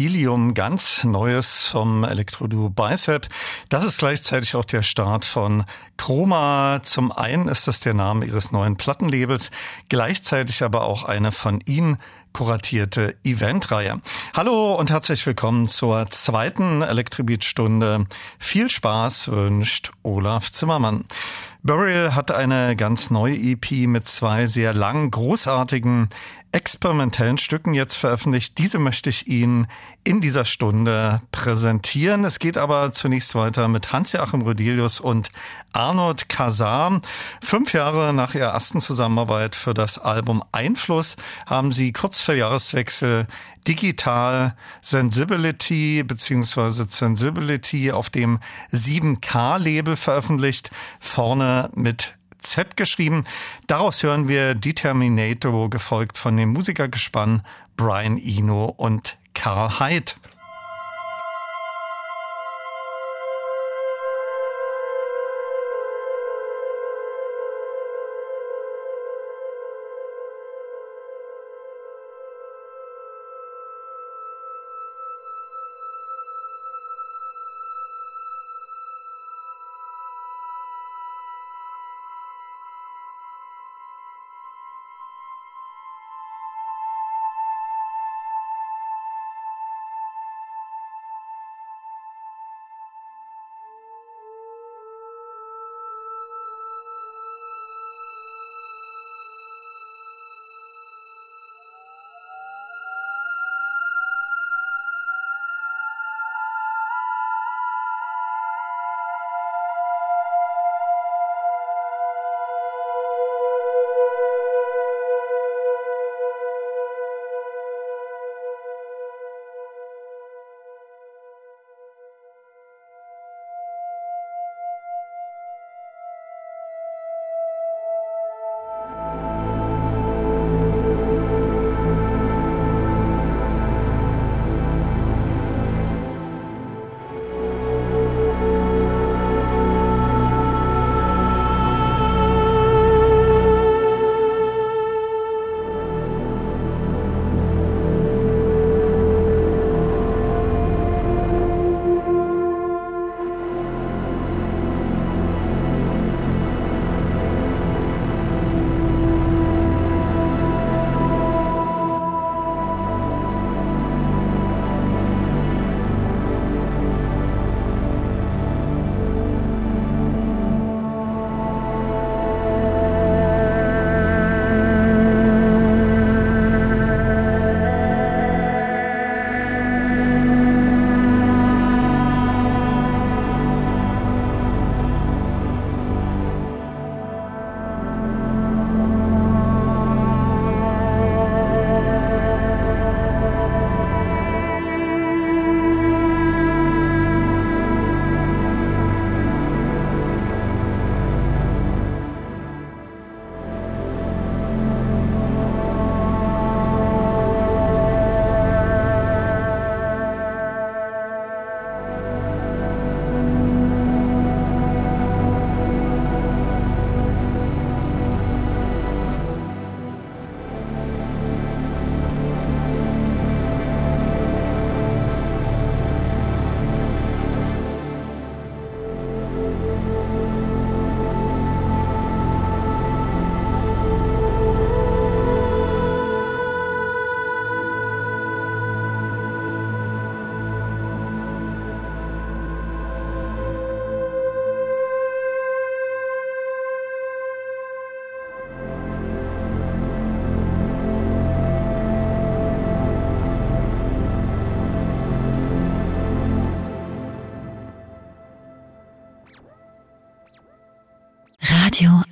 Helium, ganz Neues vom Elektroduo Bicep. Das ist gleichzeitig auch der Start von Chroma. Zum einen ist das der Name ihres neuen Plattenlabels, gleichzeitig aber auch eine von ihnen kuratierte Eventreihe. Hallo und herzlich willkommen zur zweiten Elektrobeat-Stunde. Viel Spaß wünscht Olaf Zimmermann. Burial hat eine ganz neue EP mit zwei sehr langen, großartigen experimentellen Stücken jetzt veröffentlicht. Diese möchte ich Ihnen in dieser Stunde präsentieren. Es geht aber zunächst weiter mit Hans-Joachim Rodelius und Arnold Kazar. Fünf Jahre nach ihrer ersten Zusammenarbeit für das Album Einfluss haben sie kurz vor Jahreswechsel Digital Sensibility bzw. Sensibility auf dem 7K-Label veröffentlicht, vorne mit Z geschrieben. Daraus hören wir Determinator, gefolgt von dem Musikergespann Brian Eno und Karl Hyde. Radio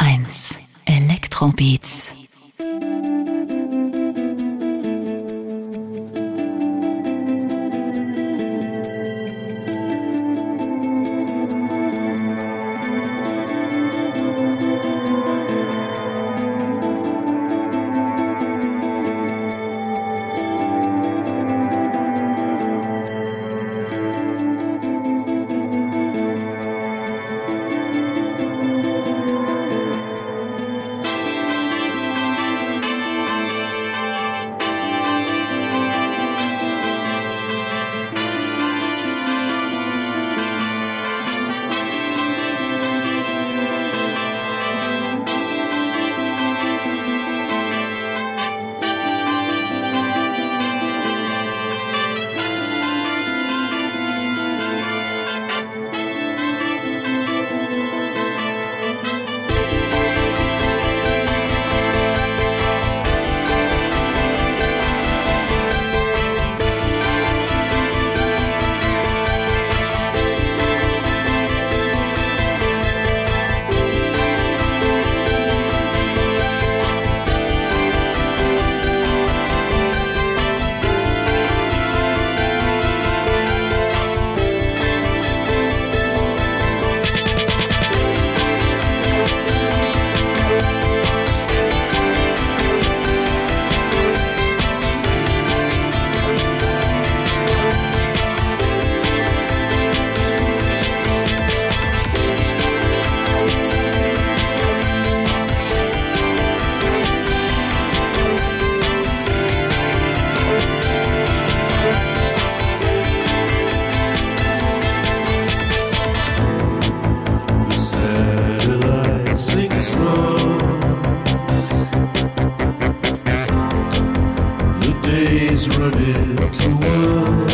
Radio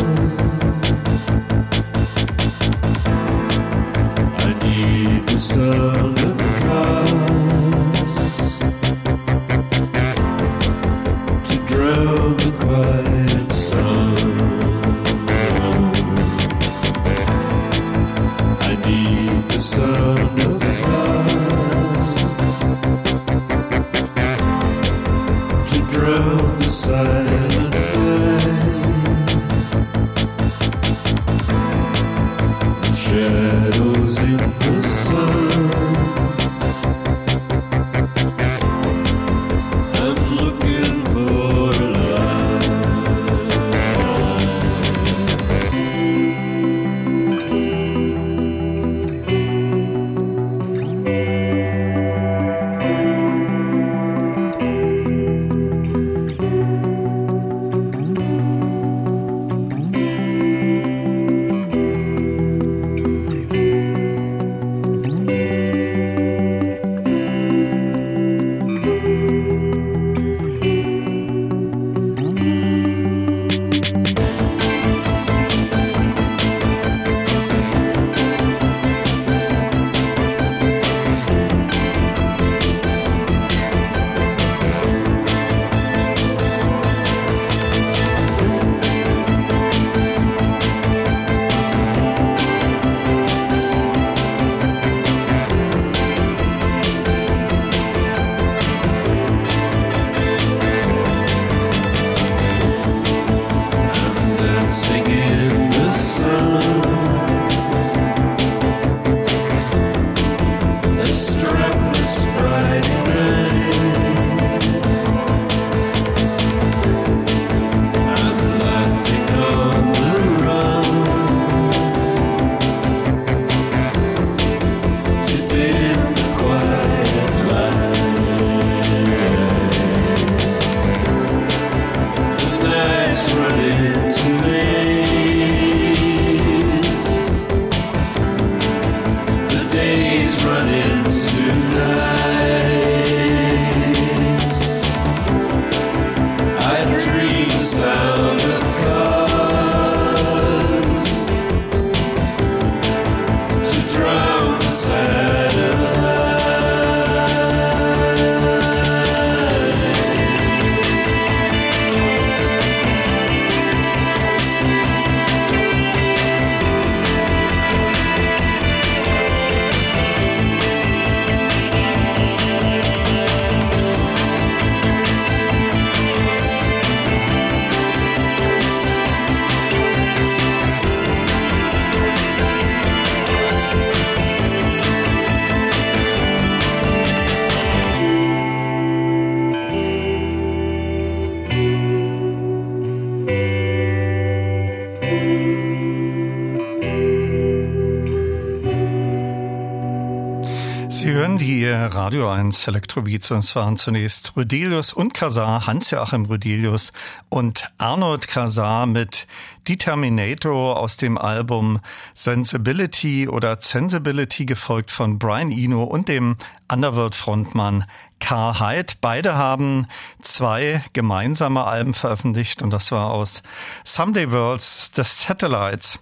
1 Elektrobeats und es waren zunächst Rudelius und Kasar, Hans-Joachim Rudelius und Arnold Kasar mit Determinator aus dem Album Sensibility oder Sensibility gefolgt von Brian Eno und dem Underworld-Frontmann Carl Hyde. Beide haben zwei gemeinsame Alben veröffentlicht und das war aus Someday Worlds The Satellites.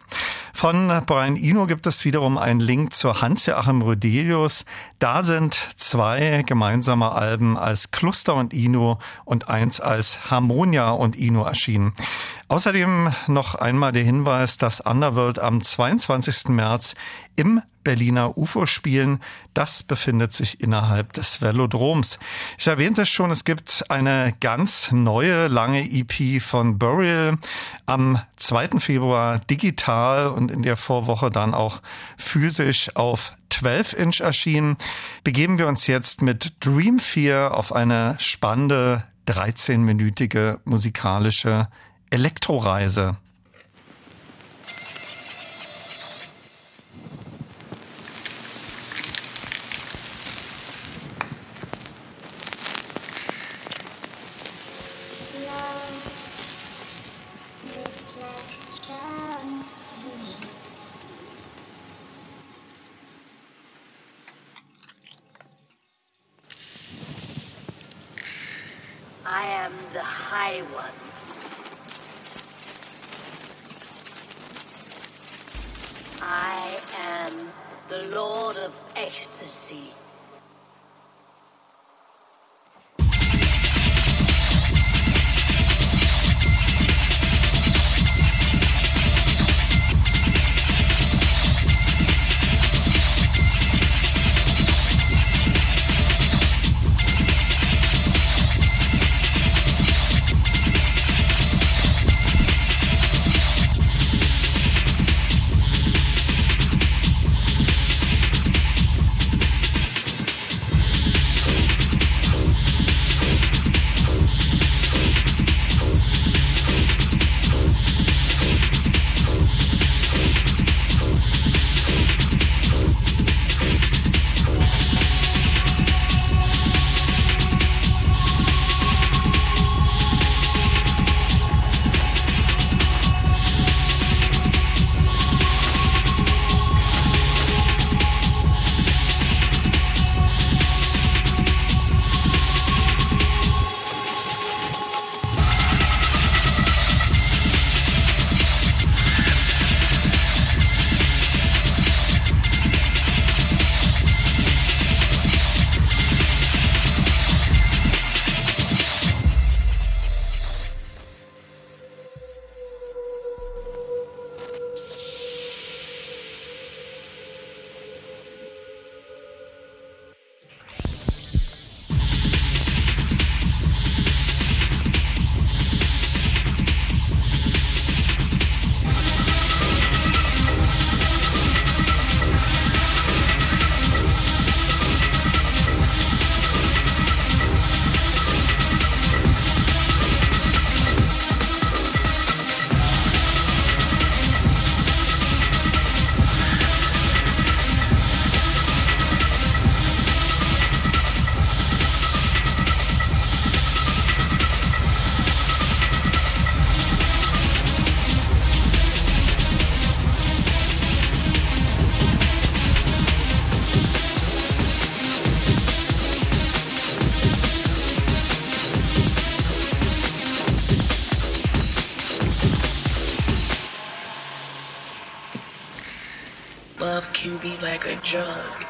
Von Brian Eno gibt es wiederum einen Link zur Hans-Joachim Rudelius. Da sind zwei gemeinsame Alben als Cluster und Ino und eins als Harmonia und Ino erschienen. Außerdem noch einmal der Hinweis, dass Underworld am 22. März im Berliner UFO spielen. Das befindet sich innerhalb des Velodroms. Ich erwähnte es schon, es gibt eine ganz neue lange EP von Burial am 2. Februar digital und in der Vorwoche dann auch physisch auf 12 Inch erschienen. Begeben wir uns jetzt mit Dream Fear auf eine spannende 13-minütige musikalische Elektroreise. John.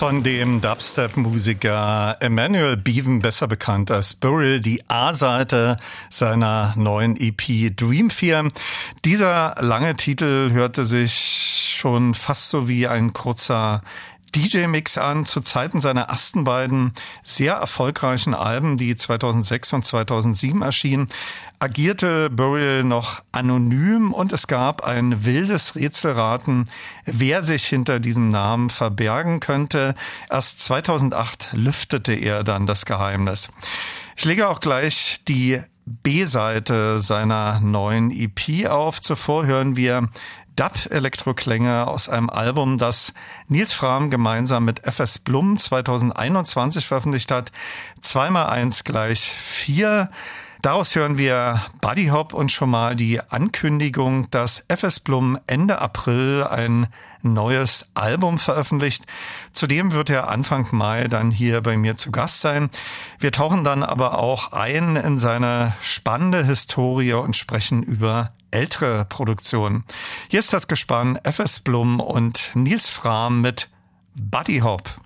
Von dem Dubstep-Musiker Emmanuel Beaven, besser bekannt als Burrell, die A-Seite seiner neuen EP Dream 4. Dieser lange Titel hörte sich schon fast so wie ein kurzer DJ-Mix an zu Zeiten seiner ersten beiden sehr erfolgreichen Alben, die 2006 und 2007 erschienen, agierte Burial noch anonym und es gab ein wildes Rätselraten, wer sich hinter diesem Namen verbergen könnte. Erst 2008 lüftete er dann das Geheimnis. Ich lege auch gleich die B-Seite seiner neuen EP auf. Zuvor hören wir Dub-Elektroklänge aus einem Album, das Nils Fram gemeinsam mit FS Blum 2021 veröffentlicht hat. Zweimal eins gleich vier. Daraus hören wir Buddy Hop und schon mal die Ankündigung, dass FS Blum Ende April ein neues Album veröffentlicht. Zudem wird er Anfang Mai dann hier bei mir zu Gast sein. Wir tauchen dann aber auch ein in seine spannende Historie und sprechen über ältere Produktionen. Hier ist das Gespann FS Blum und Nils Fram mit Buddy Hop.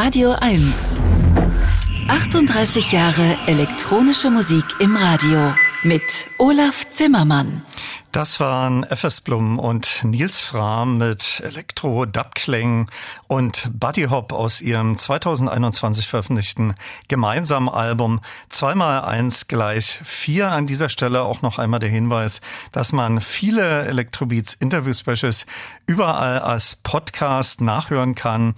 Radio 1. 38 Jahre elektronische Musik im Radio mit Olaf Zimmermann. Das waren FS Blum und Nils Frahm mit Elektro-Dub-Klängen und Buddy Hop aus ihrem 2021 veröffentlichten gemeinsamen Album 2x1 gleich 4. An dieser Stelle auch noch einmal der Hinweis, dass man viele Electrobeats Interview-Specials überall als Podcast nachhören kann.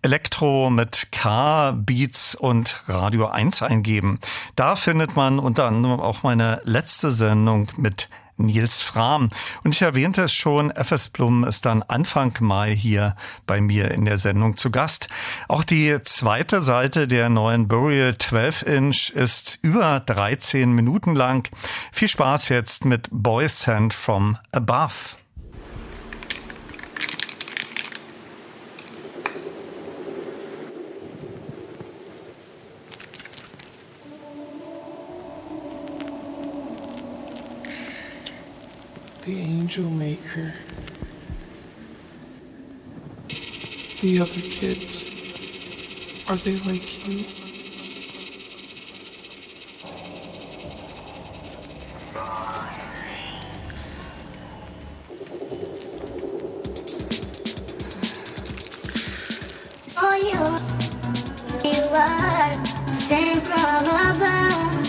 Elektro mit K, Beats und Radio 1 eingeben. Da findet man unter anderem auch meine letzte Sendung mit Nils Frahm. Und ich erwähnte es schon, FS Blum ist dann Anfang Mai hier bei mir in der Sendung zu Gast. Auch die zweite Seite der neuen Burial 12 Inch ist über 13 Minuten lang. Viel Spaß jetzt mit Boys Sent from Above. The angel maker, the other kids, are they like you? You, you are sent from above.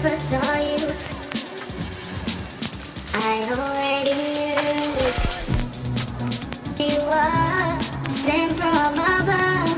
First saw you, I already knew you were sent from above.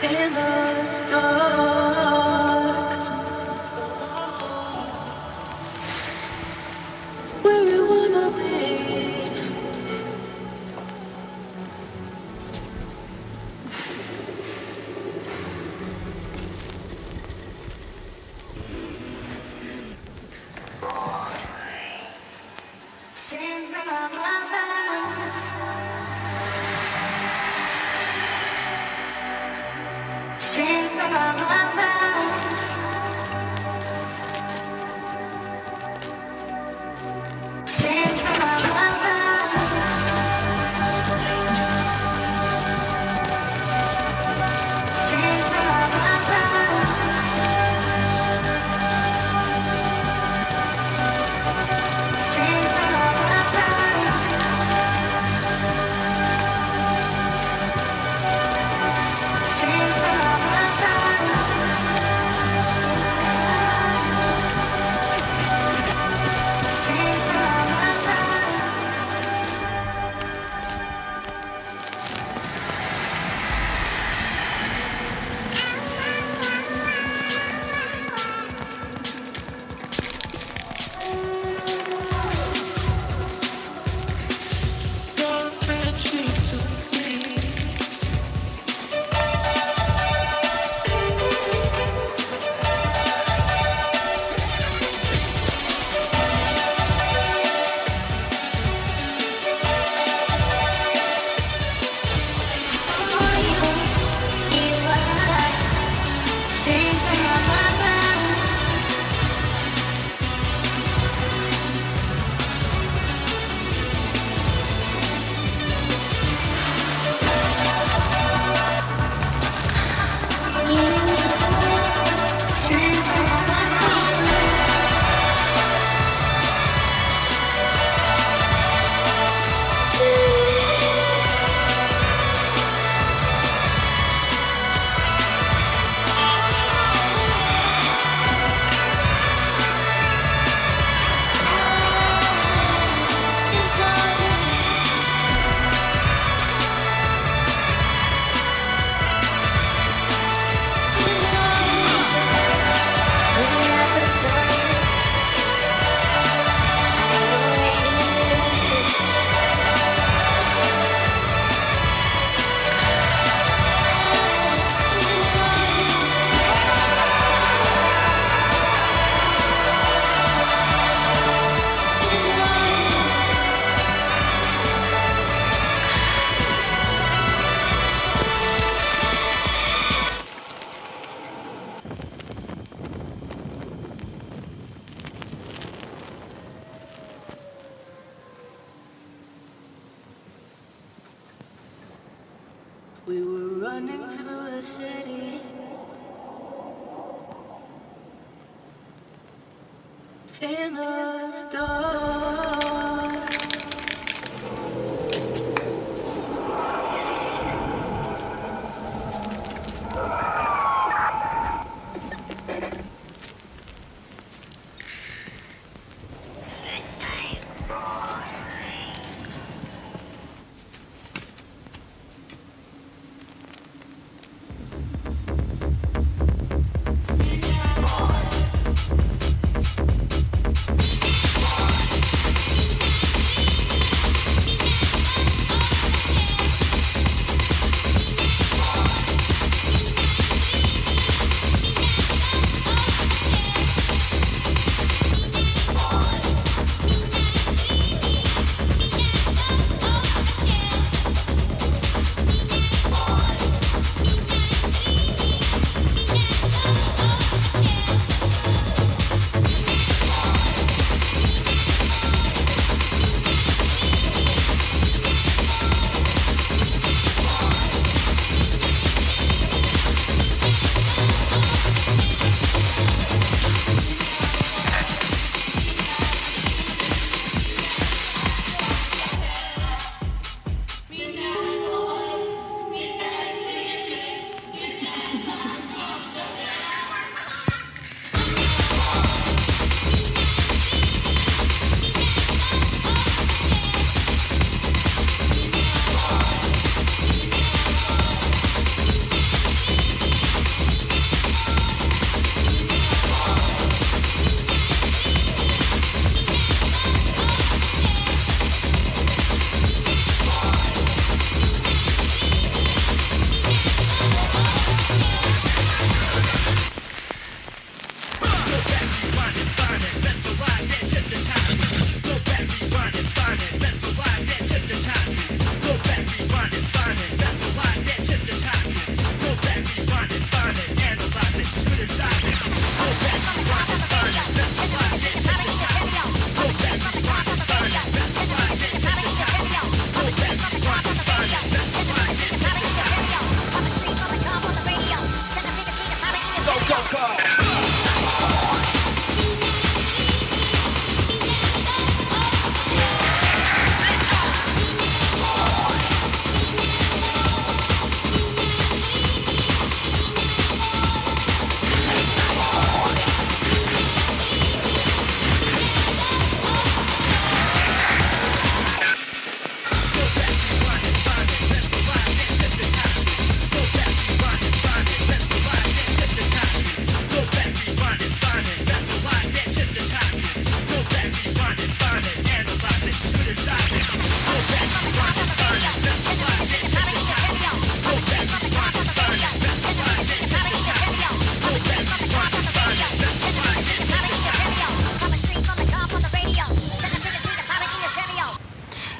In the dark.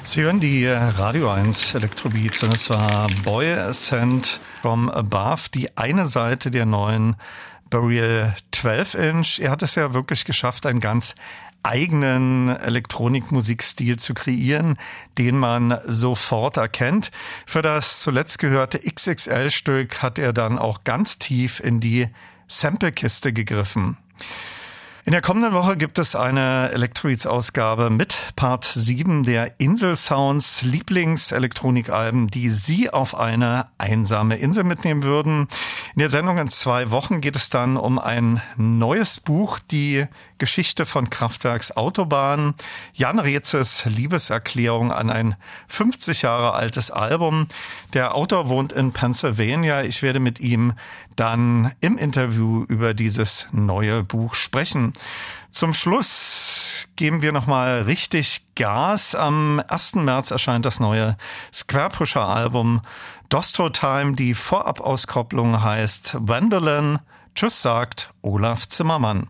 Sie hören die Radio 1 Elektrobeats und es war Boy Ascent from Above, die eine Seite der neuen Burial 12 Inch. Er hat es ja wirklich geschafft, einen ganz eigenen Elektronikmusikstil zu kreieren, den man sofort erkennt. Für das zuletzt gehörte XXL-Stück hat er dann auch ganz tief in die Samplekiste gegriffen. In der kommenden Woche gibt es eine Electrobeats-Ausgabe mit Part 7 der Insel Sounds Lieblingselektronikalben, die Sie auf eine einsame Insel mitnehmen würden. In der Sendung in zwei Wochen geht es dann um ein neues Buch, die Geschichte von Kraftwerks Autobahn, Jan Rezes Liebeserklärung an ein 50 Jahre altes Album. Der Autor wohnt in Pennsylvania. Ich werde mit ihm dann im Interview über dieses neue Buch sprechen. Zum Schluss geben wir nochmal richtig Gas. Am 1. März erscheint das neue Square Dosto Time. Die Vorabauskopplung heißt Wendelin. Tschüss sagt Olaf Zimmermann.